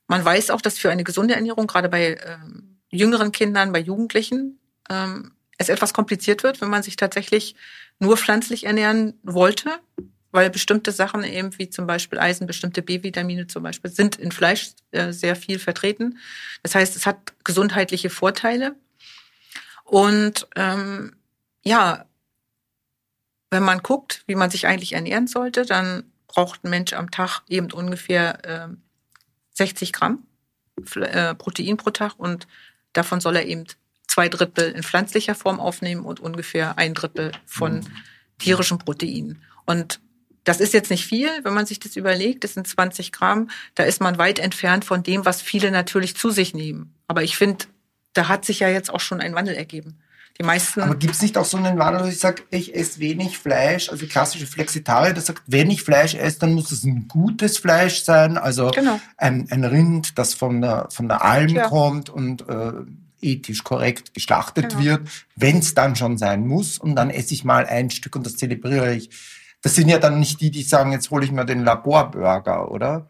man weiß auch, dass für eine gesunde Ernährung, gerade bei ähm, jüngeren Kindern, bei Jugendlichen, ähm, es etwas kompliziert wird, wenn man sich tatsächlich nur pflanzlich ernähren wollte weil bestimmte Sachen eben wie zum Beispiel Eisen, bestimmte B-Vitamine zum Beispiel sind in Fleisch äh, sehr viel vertreten. Das heißt, es hat gesundheitliche Vorteile. Und ähm, ja, wenn man guckt, wie man sich eigentlich ernähren sollte, dann braucht ein Mensch am Tag eben ungefähr äh, 60 Gramm Protein pro Tag und davon soll er eben zwei Drittel in pflanzlicher Form aufnehmen und ungefähr ein Drittel von mhm. tierischen Proteinen. Und das ist jetzt nicht viel, wenn man sich das überlegt. Das sind 20 Gramm. Da ist man weit entfernt von dem, was viele natürlich zu sich nehmen. Aber ich finde, da hat sich ja jetzt auch schon ein Wandel ergeben. Die meisten. Aber gibt es nicht auch so einen Wandel, dass ich sage, ich esse wenig Fleisch, also klassische Flexitarier, der sagt, wenn ich Fleisch esse, dann muss es ein gutes Fleisch sein, also genau. ein, ein Rind, das von der, von der Alm ja. kommt und äh, ethisch korrekt geschlachtet genau. wird, wenn es dann schon sein muss. Und dann esse ich mal ein Stück und das zelebriere ich das sind ja dann nicht die, die sagen, jetzt hole ich mir den Laborburger, oder?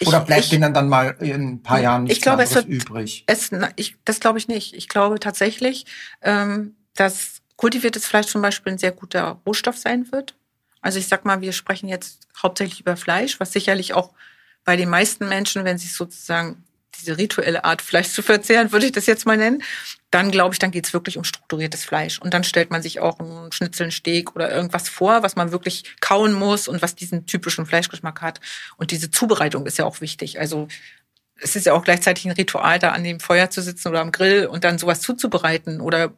Ich, oder bleibt ich, denen dann mal in ein paar Jahren nicht ich glaube, es wird, übrig? Es, ich, das glaube ich nicht. Ich glaube tatsächlich, ähm, dass kultiviertes Fleisch zum Beispiel ein sehr guter Rohstoff sein wird. Also ich sag mal, wir sprechen jetzt hauptsächlich über Fleisch, was sicherlich auch bei den meisten Menschen, wenn sie sozusagen diese rituelle Art Fleisch zu verzehren, würde ich das jetzt mal nennen, dann glaube ich, dann geht es wirklich um strukturiertes Fleisch. Und dann stellt man sich auch einen Schnitzel, einen Steak oder irgendwas vor, was man wirklich kauen muss und was diesen typischen Fleischgeschmack hat. Und diese Zubereitung ist ja auch wichtig. Also es ist ja auch gleichzeitig ein Ritual, da an dem Feuer zu sitzen oder am Grill und dann sowas zuzubereiten oder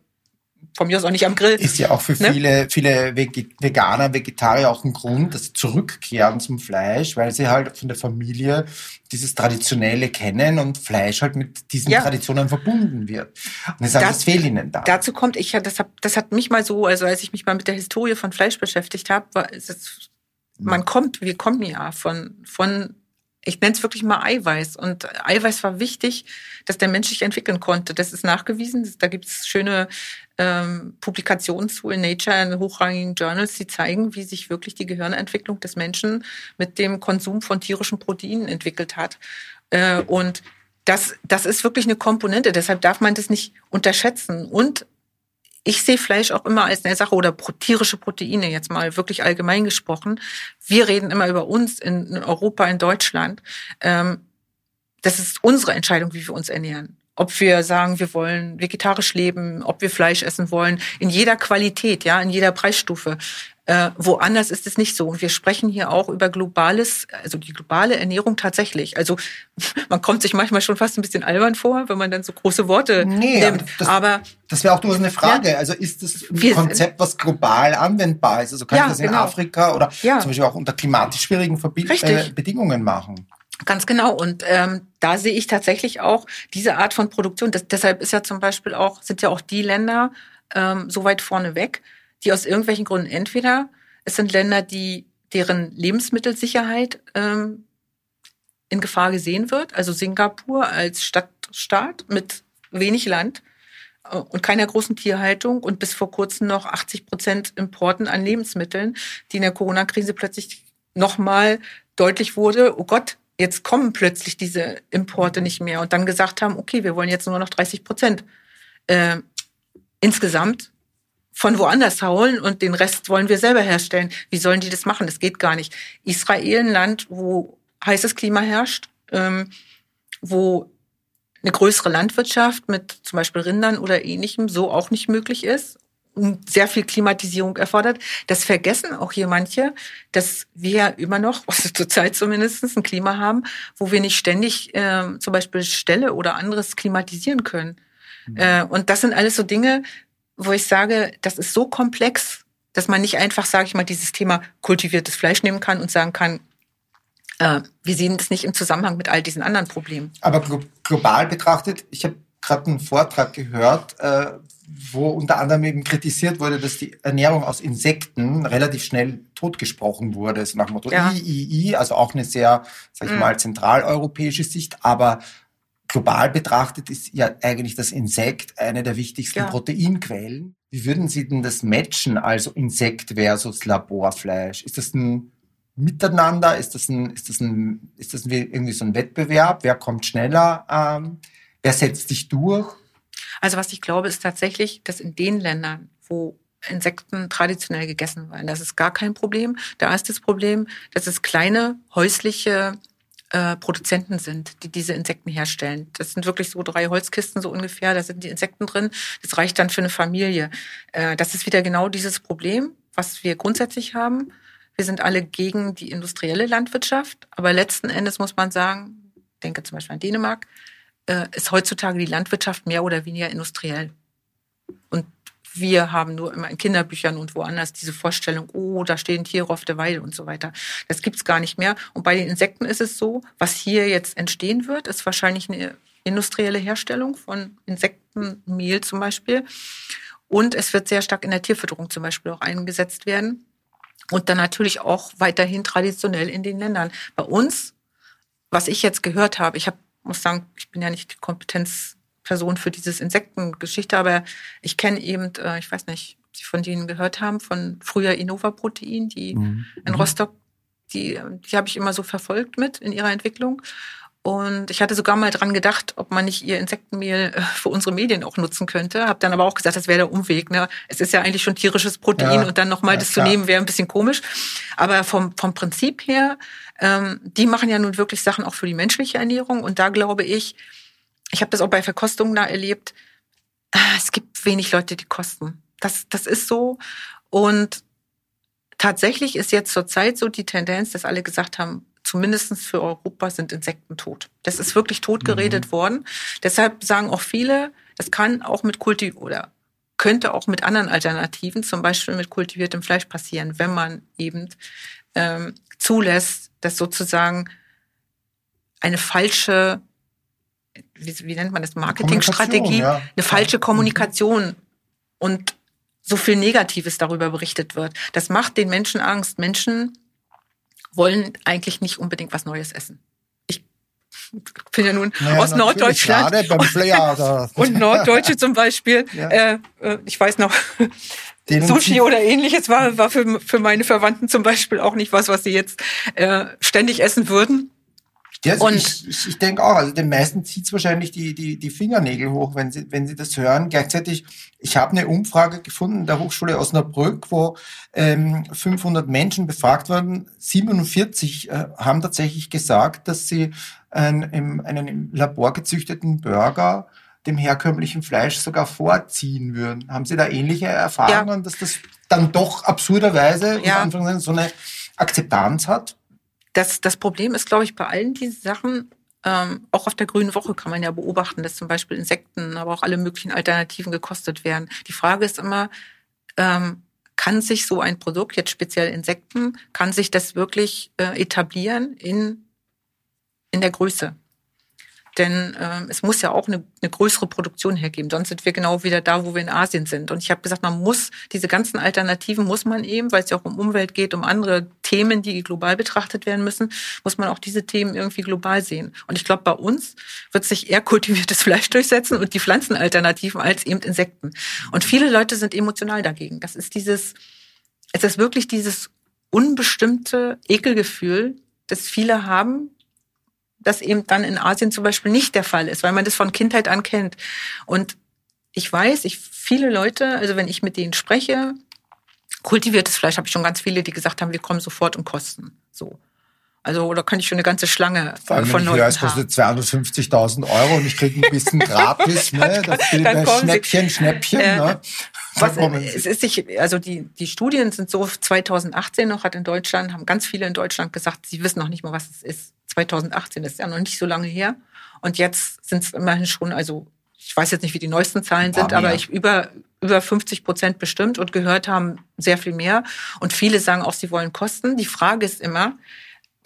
von mir aus auch nicht am Grill. Ist ja auch für ne? viele, viele Veganer, Vegetarier auch ein Grund, dass sie zurückkehren zum Fleisch, weil sie halt von der Familie dieses Traditionelle kennen und Fleisch halt mit diesen ja. Traditionen verbunden wird. Und sage, das, das fehlt ihnen da. Dazu kommt, ich, das, hab, das hat mich mal so, also als ich mich mal mit der Historie von Fleisch beschäftigt habe, war es, man kommt, wir kommen ja von, von ich nenne es wirklich mal Eiweiß. Und Eiweiß war wichtig, dass der Mensch sich entwickeln konnte. Das ist nachgewiesen. Da gibt es schöne ähm, in Nature, in hochrangigen Journals, die zeigen, wie sich wirklich die Gehirnentwicklung des Menschen mit dem Konsum von tierischen Proteinen entwickelt hat. Äh, und das, das ist wirklich eine Komponente, deshalb darf man das nicht unterschätzen. Und ich sehe Fleisch auch immer als eine Sache oder tierische Proteine jetzt mal wirklich allgemein gesprochen. Wir reden immer über uns in, Europa, in Deutschland. Ähm, das ist unsere Entscheidung, wie wir uns ernähren ob wir sagen, wir wollen vegetarisch leben, ob wir Fleisch essen wollen, in jeder Qualität, ja, in jeder Preisstufe. Äh, woanders ist es nicht so. Und wir sprechen hier auch über globales, also die globale Ernährung tatsächlich. Also [LAUGHS] man kommt sich manchmal schon fast ein bisschen albern vor, wenn man dann so große Worte nee, nimmt. Das, aber das wäre auch durchaus eine Frage. Ja, also ist das ein Konzept, was global anwendbar ist? Also kann ja, ich das in genau. Afrika oder ja. zum Beispiel auch unter klimatisch schwierigen Verbi äh, Bedingungen machen? Ganz genau. Und ähm, da sehe ich tatsächlich auch diese Art von Produktion. Das, deshalb ist ja zum Beispiel auch, sind ja auch die Länder ähm, so weit vorne weg, die aus irgendwelchen Gründen entweder, es sind Länder, die deren Lebensmittelsicherheit ähm, in Gefahr gesehen wird, also Singapur als Stadtstaat mit wenig Land äh, und keiner großen Tierhaltung und bis vor kurzem noch 80 Prozent Importen an Lebensmitteln, die in der Corona-Krise plötzlich nochmal deutlich wurde, oh Gott, jetzt kommen plötzlich diese Importe nicht mehr und dann gesagt haben, okay, wir wollen jetzt nur noch 30 Prozent äh, insgesamt von woanders holen und den Rest wollen wir selber herstellen. Wie sollen die das machen? Das geht gar nicht. Israel, ein Land, wo heißes Klima herrscht, ähm, wo eine größere Landwirtschaft mit zum Beispiel Rindern oder ähnlichem so auch nicht möglich ist sehr viel Klimatisierung erfordert. Das vergessen auch hier manche, dass wir immer noch, [LAUGHS] also zurzeit zumindest, ein Klima haben, wo wir nicht ständig äh, zum Beispiel Ställe oder anderes klimatisieren können. Mhm. Äh, und das sind alles so Dinge, wo ich sage, das ist so komplex, dass man nicht einfach, sage ich mal, dieses Thema kultiviertes Fleisch nehmen kann und sagen kann, äh, wir sehen das nicht im Zusammenhang mit all diesen anderen Problemen. Aber global betrachtet, ich habe gerade einen Vortrag gehört, äh, wo unter anderem eben kritisiert wurde, dass die Ernährung aus Insekten relativ schnell totgesprochen wurde. So nach dem Motto ja. I, I, I, also auch eine sehr, sag ich mhm. mal, zentraleuropäische Sicht, aber global betrachtet ist ja eigentlich das Insekt eine der wichtigsten ja. Proteinquellen. Wie würden Sie denn das matchen, also Insekt versus Laborfleisch? Ist das ein Miteinander? Ist das ein, ist das ein, ist das irgendwie so ein Wettbewerb? Wer kommt schneller? Ähm, wer setzt sich durch? Also was ich glaube, ist tatsächlich, dass in den Ländern, wo Insekten traditionell gegessen werden, das ist gar kein Problem. Da ist das Problem, dass es kleine häusliche äh, Produzenten sind, die diese Insekten herstellen. Das sind wirklich so drei Holzkisten so ungefähr, da sind die Insekten drin. Das reicht dann für eine Familie. Äh, das ist wieder genau dieses Problem, was wir grundsätzlich haben. Wir sind alle gegen die industrielle Landwirtschaft, aber letzten Endes muss man sagen, denke zum Beispiel an Dänemark, äh, ist heutzutage die Landwirtschaft mehr oder weniger industriell. Und wir haben nur immer in Kinderbüchern und woanders diese Vorstellung, oh, da stehen Tiere auf der Weide und so weiter. Das gibt's gar nicht mehr. Und bei den Insekten ist es so, was hier jetzt entstehen wird, ist wahrscheinlich eine industrielle Herstellung von Insektenmehl zum Beispiel. Und es wird sehr stark in der Tierfütterung zum Beispiel auch eingesetzt werden. Und dann natürlich auch weiterhin traditionell in den Ländern. Bei uns, was ich jetzt gehört habe, ich habe, muss sagen, ich bin ja nicht die Kompetenz Person für dieses Insektengeschichte, aber ich kenne eben, äh, ich weiß nicht, ob Sie von denen gehört haben, von früher Innova Protein, die mhm. in. Rostock, die, die habe ich immer so verfolgt mit in ihrer Entwicklung. Und ich hatte sogar mal dran gedacht, ob man nicht ihr Insektenmehl äh, für unsere Medien auch nutzen könnte. Habe dann aber auch gesagt, das wäre der Umweg. Ne? Es ist ja eigentlich schon tierisches Protein ja, und dann nochmal ja, das klar. zu nehmen, wäre ein bisschen komisch. Aber vom, vom Prinzip her, ähm, die machen ja nun wirklich Sachen auch für die menschliche Ernährung. Und da glaube ich, ich habe das auch bei Verkostungen da erlebt, ah, es gibt wenig Leute, die kosten. Das, das ist so. Und tatsächlich ist jetzt zurzeit so die Tendenz, dass alle gesagt haben, zumindest für Europa sind Insekten tot. Das ist wirklich tot geredet mhm. worden. Deshalb sagen auch viele, das kann auch mit Kulti oder könnte auch mit anderen Alternativen, zum Beispiel mit kultiviertem Fleisch passieren, wenn man eben ähm, zulässt, dass sozusagen eine falsche wie, wie nennt man das, Marketingstrategie, ja. eine falsche Kommunikation und so viel Negatives darüber berichtet wird. Das macht den Menschen Angst. Menschen wollen eigentlich nicht unbedingt was Neues essen. Ich bin ja nun naja, aus Norddeutschland und, [LAUGHS] und Norddeutsche zum Beispiel. Ja. Äh, äh ich weiß noch, [LAUGHS] Den Sushi oder ähnliches war, war für, für meine Verwandten zum Beispiel auch nicht was, was sie jetzt äh, ständig essen würden. Ja, also und ich, ich, ich denke auch, also den meisten zieht es wahrscheinlich die, die, die Fingernägel hoch, wenn sie, wenn sie das hören. Gleichzeitig, ich habe eine Umfrage gefunden in der Hochschule Osnabrück, wo ähm, 500 Menschen befragt wurden. 47 äh, haben tatsächlich gesagt, dass sie einen, einen im Labor gezüchteten Burger dem herkömmlichen Fleisch sogar vorziehen würden. Haben Sie da ähnliche Erfahrungen, ja. dass das dann doch absurderweise ja. so eine Akzeptanz hat? Das, das Problem ist, glaube ich, bei allen diesen Sachen, ähm, auch auf der Grünen Woche kann man ja beobachten, dass zum Beispiel Insekten, aber auch alle möglichen Alternativen gekostet werden. Die Frage ist immer, ähm, kann sich so ein Produkt, jetzt speziell Insekten, kann sich das wirklich äh, etablieren in, in der Größe? Denn ähm, es muss ja auch eine, eine größere Produktion hergeben. Sonst sind wir genau wieder da, wo wir in Asien sind. Und ich habe gesagt, man muss diese ganzen Alternativen muss man eben, weil es ja auch um Umwelt geht, um andere Themen, die global betrachtet werden müssen, muss man auch diese Themen irgendwie global sehen. Und ich glaube, bei uns wird sich eher kultiviertes [LAUGHS] Fleisch durchsetzen und die Pflanzenalternativen als eben Insekten. Und viele Leute sind emotional dagegen. Das ist dieses, es ist wirklich dieses unbestimmte Ekelgefühl, das viele haben, das eben dann in Asien zum Beispiel nicht der Fall ist, weil man das von Kindheit an kennt. Und ich weiß, ich viele Leute, also wenn ich mit denen spreche, kultiviertes Fleisch habe ich schon ganz viele, die gesagt haben, wir kommen sofort und kosten. So. Also da kann ich schon eine ganze Schlange Vor allem, von wenn ich höre, es kostet 250.000 Euro und ich kriege ein bisschen gratis. [LAUGHS] ne? Das dann Schnäppchen, Schnäppchen. Äh, ne? Was, es ist sich, also die, die Studien sind so 2018 noch hat in Deutschland, haben ganz viele in Deutschland gesagt, sie wissen noch nicht mal, was es ist. 2018 ist ja noch nicht so lange her. Und jetzt sind es immerhin schon, also ich weiß jetzt nicht, wie die neuesten Zahlen sind, aber ich über über 50 Prozent bestimmt und gehört haben sehr viel mehr. Und viele sagen auch, sie wollen Kosten. Die Frage ist immer,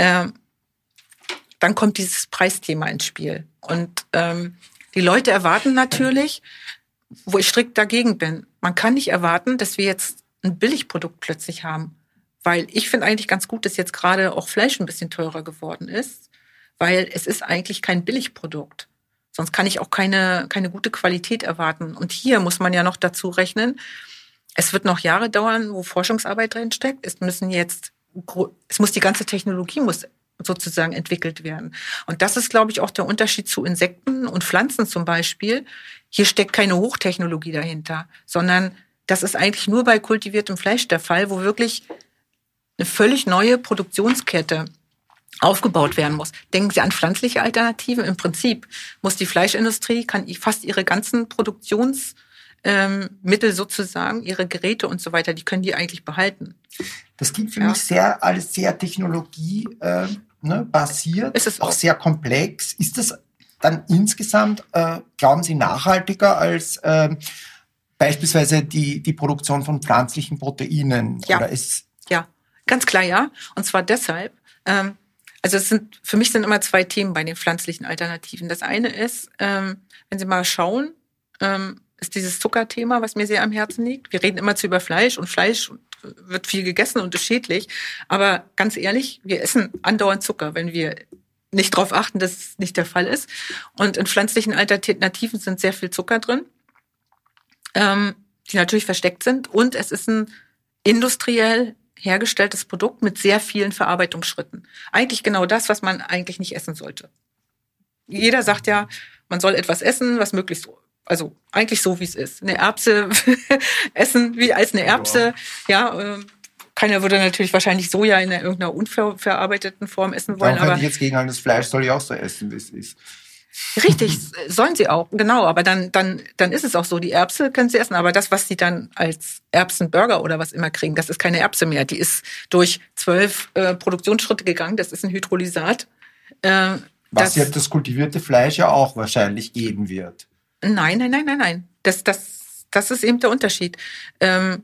äh, dann kommt dieses Preisthema ins Spiel. Und ähm, die Leute erwarten natürlich, wo ich strikt dagegen bin, man kann nicht erwarten, dass wir jetzt ein Billigprodukt plötzlich haben. Weil ich finde eigentlich ganz gut, dass jetzt gerade auch Fleisch ein bisschen teurer geworden ist, weil es ist eigentlich kein Billigprodukt. Sonst kann ich auch keine, keine gute Qualität erwarten. Und hier muss man ja noch dazu rechnen, es wird noch Jahre dauern, wo Forschungsarbeit drin steckt. Es müssen jetzt, es muss die ganze Technologie muss sozusagen entwickelt werden. Und das ist, glaube ich, auch der Unterschied zu Insekten und Pflanzen zum Beispiel. Hier steckt keine Hochtechnologie dahinter, sondern das ist eigentlich nur bei kultiviertem Fleisch der Fall, wo wirklich eine völlig neue Produktionskette aufgebaut werden muss. Denken Sie an pflanzliche Alternativen. Im Prinzip muss die Fleischindustrie, kann fast ihre ganzen Produktionsmittel ähm, sozusagen, ihre Geräte und so weiter, die können die eigentlich behalten. Das klingt für ja. mich sehr, alles sehr Technologie äh, ne, basiert, ist es auch, auch sehr komplex. Ist das dann insgesamt, äh, glauben Sie, nachhaltiger als äh, beispielsweise die, die Produktion von pflanzlichen Proteinen? Ja. Oder ist ja, ganz klar ja. Und zwar deshalb, ähm, also es sind, für mich sind immer zwei Themen bei den pflanzlichen Alternativen. Das eine ist, ähm, wenn Sie mal schauen, ähm, ist dieses Zuckerthema, was mir sehr am Herzen liegt. Wir reden immer zu über Fleisch und Fleisch wird viel gegessen und ist schädlich. Aber ganz ehrlich, wir essen andauernd Zucker, wenn wir nicht darauf achten, dass es nicht der Fall ist. Und in pflanzlichen Alternativen sind sehr viel Zucker drin, ähm, die natürlich versteckt sind. Und es ist ein industriell hergestelltes Produkt mit sehr vielen Verarbeitungsschritten. Eigentlich genau das, was man eigentlich nicht essen sollte. Jeder sagt ja, man soll etwas essen, was möglichst, also eigentlich so, wie es ist. Eine Erbse [LAUGHS] essen wie als eine Erbse, ja. ja äh, keiner würde natürlich wahrscheinlich Soja in irgendeiner unverarbeiteten Form essen wollen. Warum aber ich jetzt gegen das Fleisch soll ich auch so essen, wie es ist. Richtig, [LAUGHS] sollen sie auch, genau, aber dann, dann, dann ist es auch so, die Erbse können sie essen, aber das, was sie dann als Erbsenburger oder was immer kriegen, das ist keine Erbse mehr. Die ist durch zwölf äh, Produktionsschritte gegangen, das ist ein Hydrolysat. Äh, was ja das kultivierte Fleisch ja auch wahrscheinlich geben wird. Nein, nein, nein, nein, nein. Das, das, das ist eben der Unterschied. Ähm,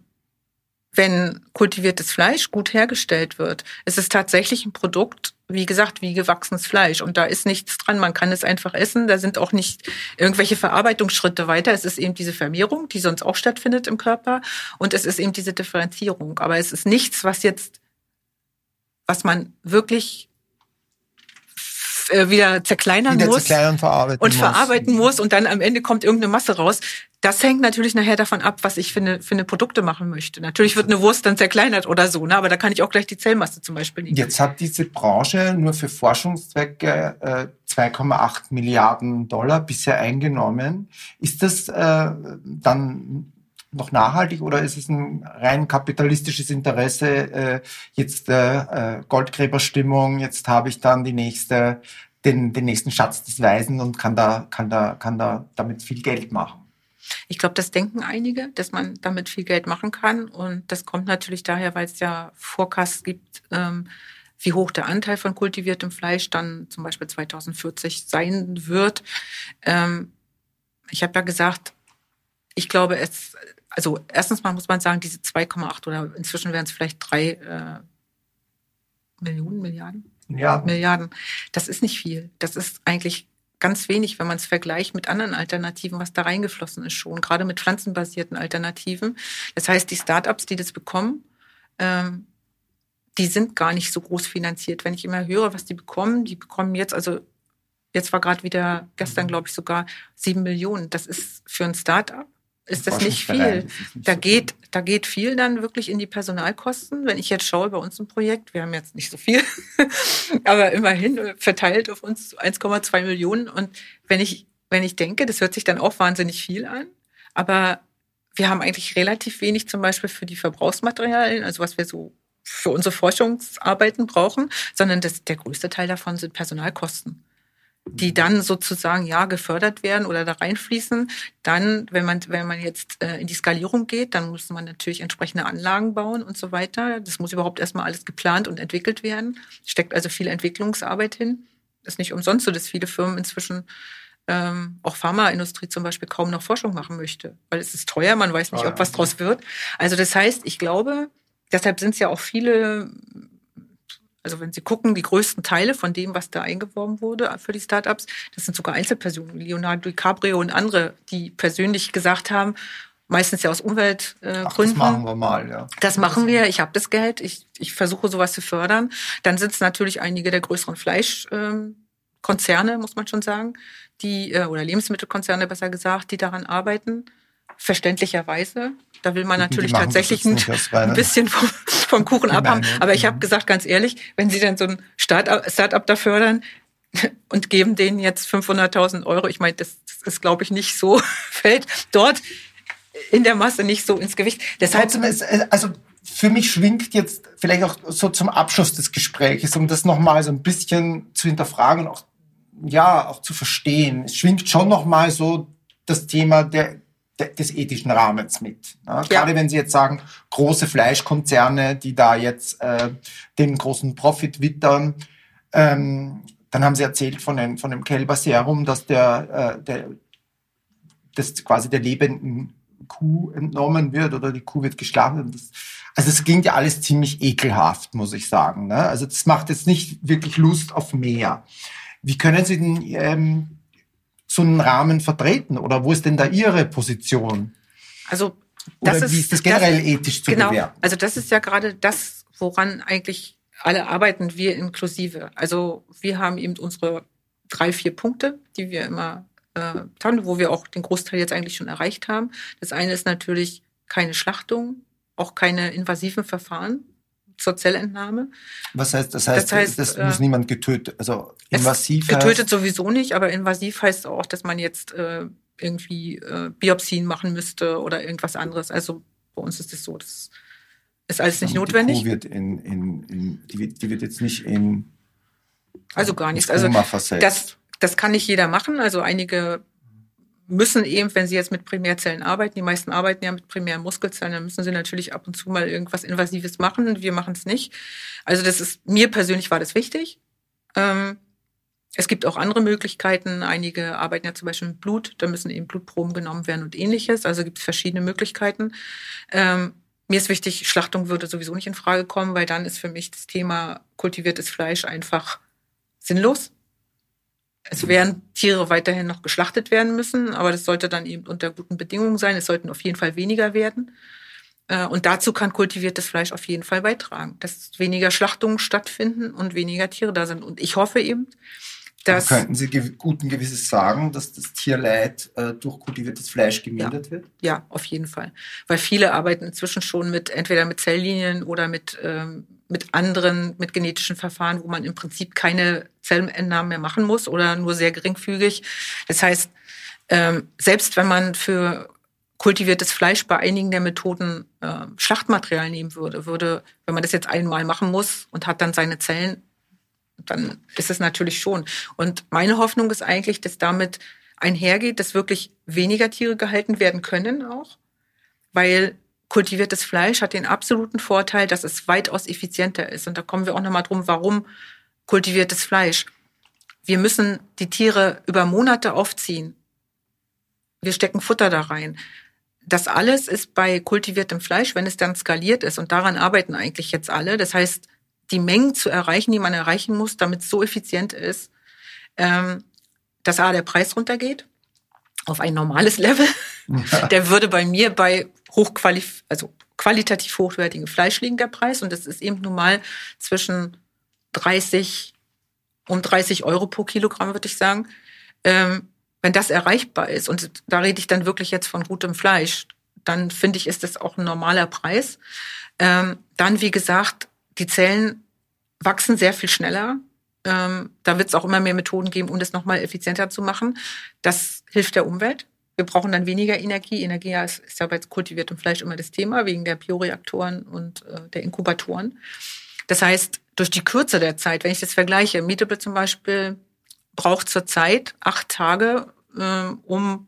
wenn kultiviertes Fleisch gut hergestellt wird, ist es tatsächlich ein Produkt, wie gesagt, wie gewachsenes Fleisch. Und da ist nichts dran. Man kann es einfach essen. Da sind auch nicht irgendwelche Verarbeitungsschritte weiter. Es ist eben diese Vermehrung, die sonst auch stattfindet im Körper. Und es ist eben diese Differenzierung. Aber es ist nichts, was jetzt, was man wirklich wieder zerkleinern wieder muss zerkleinern, verarbeiten und verarbeiten muss und dann am Ende kommt irgendeine Masse raus. Das hängt natürlich nachher davon ab, was ich für eine, für eine Produkte machen möchte. Natürlich wird eine Wurst dann zerkleinert oder so, ne? aber da kann ich auch gleich die Zellmasse zum Beispiel nehmen. Jetzt hat diese Branche nur für Forschungszwecke äh, 2,8 Milliarden Dollar bisher eingenommen. Ist das äh, dann noch nachhaltig oder ist es ein rein kapitalistisches Interesse, äh, jetzt äh, äh Goldgräberstimmung, jetzt habe ich dann die nächste den, den nächsten Schatz des Weisen und kann da, kann da, kann da damit viel Geld machen. Ich glaube, das denken einige, dass man damit viel Geld machen kann. Und das kommt natürlich daher, weil es ja Forecasts gibt, ähm, wie hoch der Anteil von kultiviertem Fleisch dann zum Beispiel 2040 sein wird. Ähm, ich habe ja gesagt, ich glaube, es, also erstens mal muss man sagen, diese 2,8 oder inzwischen wären es vielleicht drei äh, Millionen, Milliarden? Ja. Milliarden. Das ist nicht viel. Das ist eigentlich ganz wenig, wenn man es vergleicht mit anderen Alternativen, was da reingeflossen ist schon, gerade mit pflanzenbasierten Alternativen. Das heißt, die Startups, die das bekommen, ähm, die sind gar nicht so groß finanziert. Wenn ich immer höre, was die bekommen, die bekommen jetzt, also jetzt war gerade wieder, gestern mhm. glaube ich sogar, sieben Millionen. Das ist für ein Startup ist das nicht viel. Da geht, viel. da geht viel dann wirklich in die Personalkosten. Wenn ich jetzt schaue bei uns im Projekt, wir haben jetzt nicht so viel, [LAUGHS] aber immerhin verteilt auf uns 1,2 Millionen. Und wenn ich, wenn ich denke, das hört sich dann auch wahnsinnig viel an, aber wir haben eigentlich relativ wenig zum Beispiel für die Verbrauchsmaterialien, also was wir so für unsere Forschungsarbeiten brauchen, sondern das, der größte Teil davon sind Personalkosten die dann sozusagen ja gefördert werden oder da reinfließen. Dann, wenn man wenn man jetzt äh, in die Skalierung geht, dann muss man natürlich entsprechende Anlagen bauen und so weiter. Das muss überhaupt erstmal alles geplant und entwickelt werden. Steckt also viel Entwicklungsarbeit hin. Das ist nicht umsonst so, dass viele Firmen inzwischen ähm, auch Pharmaindustrie zum Beispiel kaum noch Forschung machen möchte, weil es ist teuer, man weiß nicht, ob was draus wird. Also das heißt, ich glaube, deshalb sind es ja auch viele also wenn Sie gucken, die größten Teile von dem, was da eingeworben wurde für die Startups, das sind sogar Einzelpersonen, Leonardo DiCaprio und andere, die persönlich gesagt haben, meistens ja aus Umweltgründen. Äh, das machen wir mal, ja. Das machen wir. Ich habe das Geld. Ich, ich versuche sowas zu fördern. Dann sind es natürlich einige der größeren Fleischkonzerne, ähm, muss man schon sagen, die äh, oder Lebensmittelkonzerne besser gesagt, die daran arbeiten. Verständlicherweise. Da will man natürlich tatsächlich ein, ein, [LAUGHS] bisschen vom, vom Kuchen abhaben. Aber ich habe gesagt, ganz ehrlich, wenn Sie dann so ein Start-up da fördern [LAUGHS] und geben denen jetzt 500.000 Euro, ich meine, das, das ist, glaube ich, nicht so, [LAUGHS] fällt dort in der Masse nicht so ins Gewicht. Deshalb, äh, also für mich schwingt jetzt vielleicht auch so zum Abschluss des Gesprächs, um das nochmal so ein bisschen zu hinterfragen und auch, ja, auch zu verstehen. Es schwingt schon nochmal so das Thema der des ethischen Rahmens mit. Ja, gerade wenn Sie jetzt sagen, große Fleischkonzerne, die da jetzt äh, den großen Profit wittern, ähm, dann haben Sie erzählt von, den, von dem Kälberserum, dass der, äh, der das quasi der lebenden Kuh entnommen wird oder die Kuh wird geschlachtet. Das, also es klingt ja alles ziemlich ekelhaft, muss ich sagen. Ne? Also das macht jetzt nicht wirklich Lust auf mehr. Wie können Sie denn ähm, so einen Rahmen vertreten? Oder wo ist denn da Ihre Position? Also das Oder wie ist das generell das, ethisch zu genau, bewerten? Also das ist ja gerade das, woran eigentlich alle arbeiten, wir inklusive. Also wir haben eben unsere drei, vier Punkte, die wir immer äh, haben, wo wir auch den Großteil jetzt eigentlich schon erreicht haben. Das eine ist natürlich keine Schlachtung, auch keine invasiven Verfahren zur Zellentnahme. Was heißt das? Heißt, das, heißt, das muss äh, niemand getötet, also invasiv. Getötet heißt, sowieso nicht, aber invasiv heißt auch, dass man jetzt äh, irgendwie äh, Biopsien machen müsste oder irgendwas anderes. Also bei uns ist es so, das ist alles nicht notwendig. Die Kuh wird in, in, in die, die wird jetzt nicht in also gar nichts. Also das, das kann nicht jeder machen. Also einige müssen eben, wenn sie jetzt mit Primärzellen arbeiten, die meisten arbeiten ja mit primären Muskelzellen, dann müssen sie natürlich ab und zu mal irgendwas Invasives machen. Wir machen es nicht. Also das ist, mir persönlich war das wichtig. Ähm, es gibt auch andere Möglichkeiten. Einige arbeiten ja zum Beispiel mit Blut, da müssen eben Blutproben genommen werden und ähnliches. Also gibt es verschiedene Möglichkeiten. Ähm, mir ist wichtig, Schlachtung würde sowieso nicht in Frage kommen, weil dann ist für mich das Thema kultiviertes Fleisch einfach sinnlos. Es werden Tiere weiterhin noch geschlachtet werden müssen, aber das sollte dann eben unter guten Bedingungen sein. Es sollten auf jeden Fall weniger werden. Äh, und dazu kann kultiviertes Fleisch auf jeden Fall beitragen, dass weniger Schlachtungen stattfinden und weniger Tiere da sind. Und ich hoffe eben, dass. Aber könnten Sie guten Gewisses sagen, dass das Tierleid äh, durch kultiviertes Fleisch gemildert ja. wird? Ja, auf jeden Fall. Weil viele arbeiten inzwischen schon mit entweder mit Zelllinien oder mit ähm, mit anderen, mit genetischen Verfahren, wo man im Prinzip keine Zellentnahmen mehr machen muss oder nur sehr geringfügig. Das heißt, ähm, selbst wenn man für kultiviertes Fleisch bei einigen der Methoden äh, Schlachtmaterial nehmen würde, würde, wenn man das jetzt einmal machen muss und hat dann seine Zellen dann ist es natürlich schon. Und meine Hoffnung ist eigentlich, dass damit einhergeht, dass wirklich weniger Tiere gehalten werden können auch, weil kultiviertes Fleisch hat den absoluten Vorteil, dass es weitaus effizienter ist. Und da kommen wir auch nochmal drum, warum kultiviertes Fleisch. Wir müssen die Tiere über Monate aufziehen. Wir stecken Futter da rein. Das alles ist bei kultiviertem Fleisch, wenn es dann skaliert ist, und daran arbeiten eigentlich jetzt alle. Das heißt, die Mengen zu erreichen, die man erreichen muss, damit es so effizient ist, ähm, dass A, der Preis runtergeht auf ein normales Level. Der würde bei mir bei hochqualif also qualitativ hochwertigem Fleisch liegen, der Preis. Und das ist eben nun mal zwischen 30 um 30 Euro pro Kilogramm, würde ich sagen. Ähm, wenn das erreichbar ist, und da rede ich dann wirklich jetzt von gutem Fleisch, dann finde ich, ist das auch ein normaler Preis. Ähm, dann, wie gesagt, die Zellen wachsen sehr viel schneller. Ähm, da wird es auch immer mehr Methoden geben, um das nochmal effizienter zu machen. Das hilft der Umwelt. Wir brauchen dann weniger Energie. Energie ist, ist ja bei kultiviertem Fleisch immer das Thema, wegen der Bioreaktoren und äh, der Inkubatoren. Das heißt, durch die Kürze der Zeit, wenn ich das vergleiche, Meatable zum Beispiel braucht zurzeit acht Tage, äh, um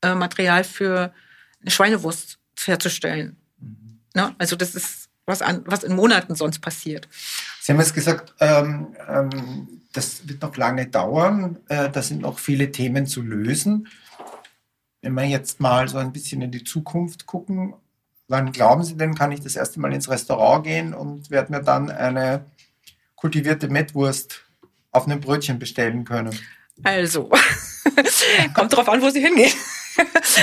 äh, Material für eine Schweinewurst herzustellen. Mhm. Ne? Also das ist was, an, was in Monaten sonst passiert. Sie haben jetzt gesagt, ähm, ähm, das wird noch lange dauern. Äh, da sind noch viele Themen zu lösen. Wenn wir jetzt mal so ein bisschen in die Zukunft gucken, wann glauben Sie denn, kann ich das erste Mal ins Restaurant gehen und werde mir dann eine kultivierte Mettwurst auf einem Brötchen bestellen können? Also, [LAUGHS] kommt drauf an, wo Sie hingehen.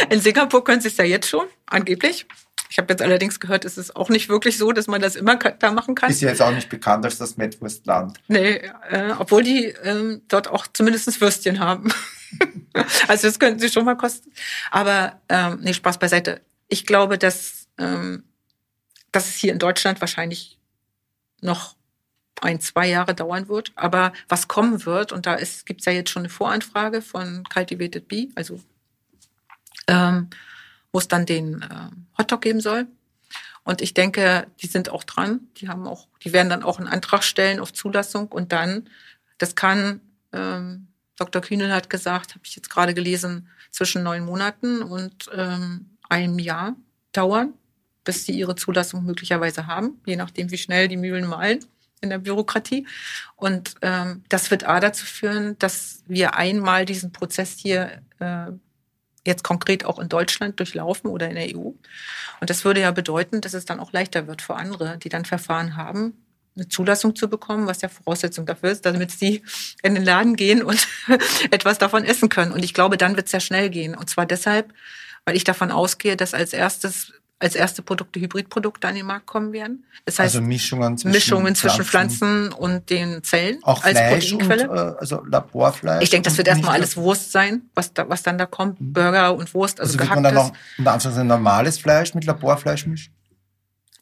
In Singapur können Sie es ja jetzt schon, angeblich. Ich habe jetzt allerdings gehört, es ist auch nicht wirklich so, dass man das immer da machen kann. Ist ja jetzt auch nicht bekannt als das Mettwurstland. Nee, äh, obwohl die ähm, dort auch zumindest Würstchen haben. [LAUGHS] also das könnten sie schon mal kosten. Aber ähm, nee, Spaß beiseite. Ich glaube, dass, ähm, dass es hier in Deutschland wahrscheinlich noch ein, zwei Jahre dauern wird. Aber was kommen wird, und da gibt es ja jetzt schon eine Voranfrage von Cultivated Bee, also ähm, wo es dann den äh, Hotdog geben soll. Und ich denke, die sind auch dran. Die haben auch, die werden dann auch einen Antrag stellen auf Zulassung und dann, das kann, ähm, Dr. Kühnel hat gesagt, habe ich jetzt gerade gelesen, zwischen neun Monaten und ähm, einem Jahr dauern, bis sie ihre Zulassung möglicherweise haben, je nachdem, wie schnell die Mühlen malen in der Bürokratie. Und ähm, das wird A dazu führen, dass wir einmal diesen Prozess hier äh, jetzt konkret auch in Deutschland durchlaufen oder in der EU. Und das würde ja bedeuten, dass es dann auch leichter wird für andere, die dann Verfahren haben, eine Zulassung zu bekommen, was ja Voraussetzung dafür ist, damit sie in den Laden gehen und [LAUGHS] etwas davon essen können. Und ich glaube, dann wird es sehr schnell gehen. Und zwar deshalb, weil ich davon ausgehe, dass als erstes als erste Produkte Hybridprodukte an den Markt kommen werden. Das heißt also Mischungen zwischen, Mischungen zwischen Pflanzen, Pflanzen und den Zellen auch als Fleisch Proteinquelle. Und, äh, also Laborfleisch. Ich denke, das wird erstmal alles Wurst sein, was da, was dann da kommt. Mhm. Burger und Wurst, also, also wird man dann noch unter Anführungszeichen normales Fleisch mit Laborfleisch mischen?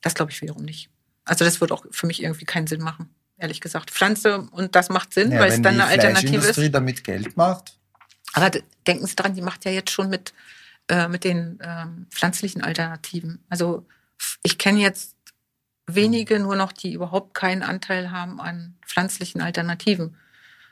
Das glaube ich wiederum nicht. Also das wird auch für mich irgendwie keinen Sinn machen, ehrlich gesagt. Pflanze und das macht Sinn, ja, weil es dann eine Alternative ist. Wenn die damit Geld macht. Aber denken Sie dran, die macht ja jetzt schon mit äh, mit den ähm, pflanzlichen Alternativen. Also ich kenne jetzt wenige nur noch, die überhaupt keinen Anteil haben an pflanzlichen Alternativen.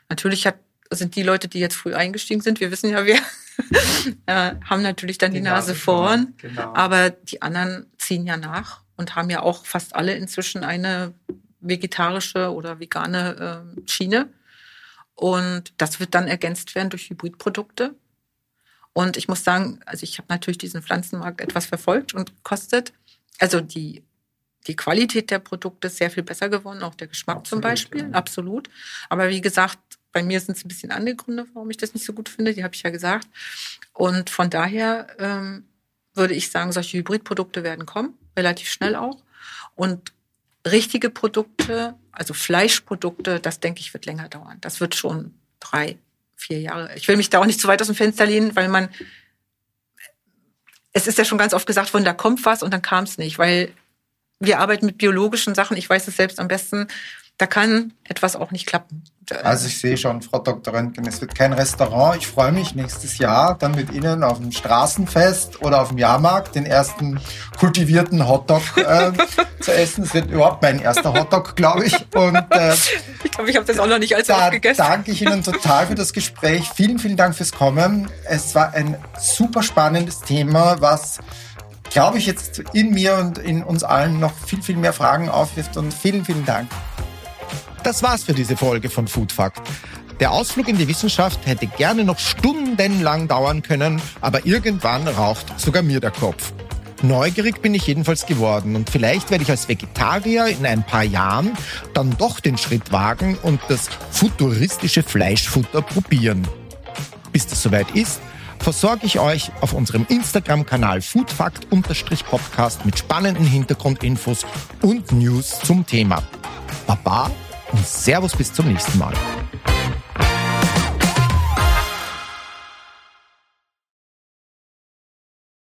Natürlich hat, sind die Leute, die jetzt früh eingestiegen sind, wir wissen ja wer, [LAUGHS] äh, haben natürlich dann die, die Nase, Nase vorn, genau. aber die anderen ziehen ja nach und haben ja auch fast alle inzwischen eine vegetarische oder vegane äh, Schiene. Und das wird dann ergänzt werden durch Hybridprodukte. Und ich muss sagen, also ich habe natürlich diesen Pflanzenmarkt etwas verfolgt und kostet, also die, die Qualität der Produkte ist sehr viel besser geworden, auch der Geschmack absolut, zum Beispiel, ja. absolut. Aber wie gesagt, bei mir sind es ein bisschen andere Gründe, warum ich das nicht so gut finde, die habe ich ja gesagt. Und von daher ähm, würde ich sagen, solche Hybridprodukte werden kommen, relativ schnell auch. Und richtige Produkte, also Fleischprodukte, das denke ich, wird länger dauern. Das wird schon drei, vier Jahre. Ich will mich da auch nicht zu weit aus dem Fenster lehnen, weil man, es ist ja schon ganz oft gesagt worden, da kommt was und dann kam es nicht, weil wir arbeiten mit biologischen Sachen. Ich weiß es selbst am besten. Da kann etwas auch nicht klappen. Also ich sehe schon, Frau Dr. Röntgen, es wird kein Restaurant. Ich freue mich nächstes Jahr dann mit Ihnen auf dem Straßenfest oder auf dem Jahrmarkt den ersten kultivierten Hotdog äh, [LAUGHS] zu essen. Es wird überhaupt mein erster Hotdog, glaube ich. Und äh, ich glaube, ich habe das auch noch nicht allzu da gegessen. Danke ich Ihnen total für das Gespräch. Vielen, vielen Dank fürs Kommen. Es war ein super spannendes Thema, was glaube ich, jetzt in mir und in uns allen noch viel, viel mehr Fragen aufwirft. Und vielen, vielen Dank. Das war's für diese Folge von Food Fact. Der Ausflug in die Wissenschaft hätte gerne noch stundenlang dauern können, aber irgendwann raucht sogar mir der Kopf. Neugierig bin ich jedenfalls geworden und vielleicht werde ich als Vegetarier in ein paar Jahren dann doch den Schritt wagen und das futuristische Fleischfutter probieren. Bis das soweit ist, versorge ich euch auf unserem Instagram-Kanal foodfact-podcast mit spannenden Hintergrundinfos und News zum Thema. Baba und Servus bis zum nächsten Mal.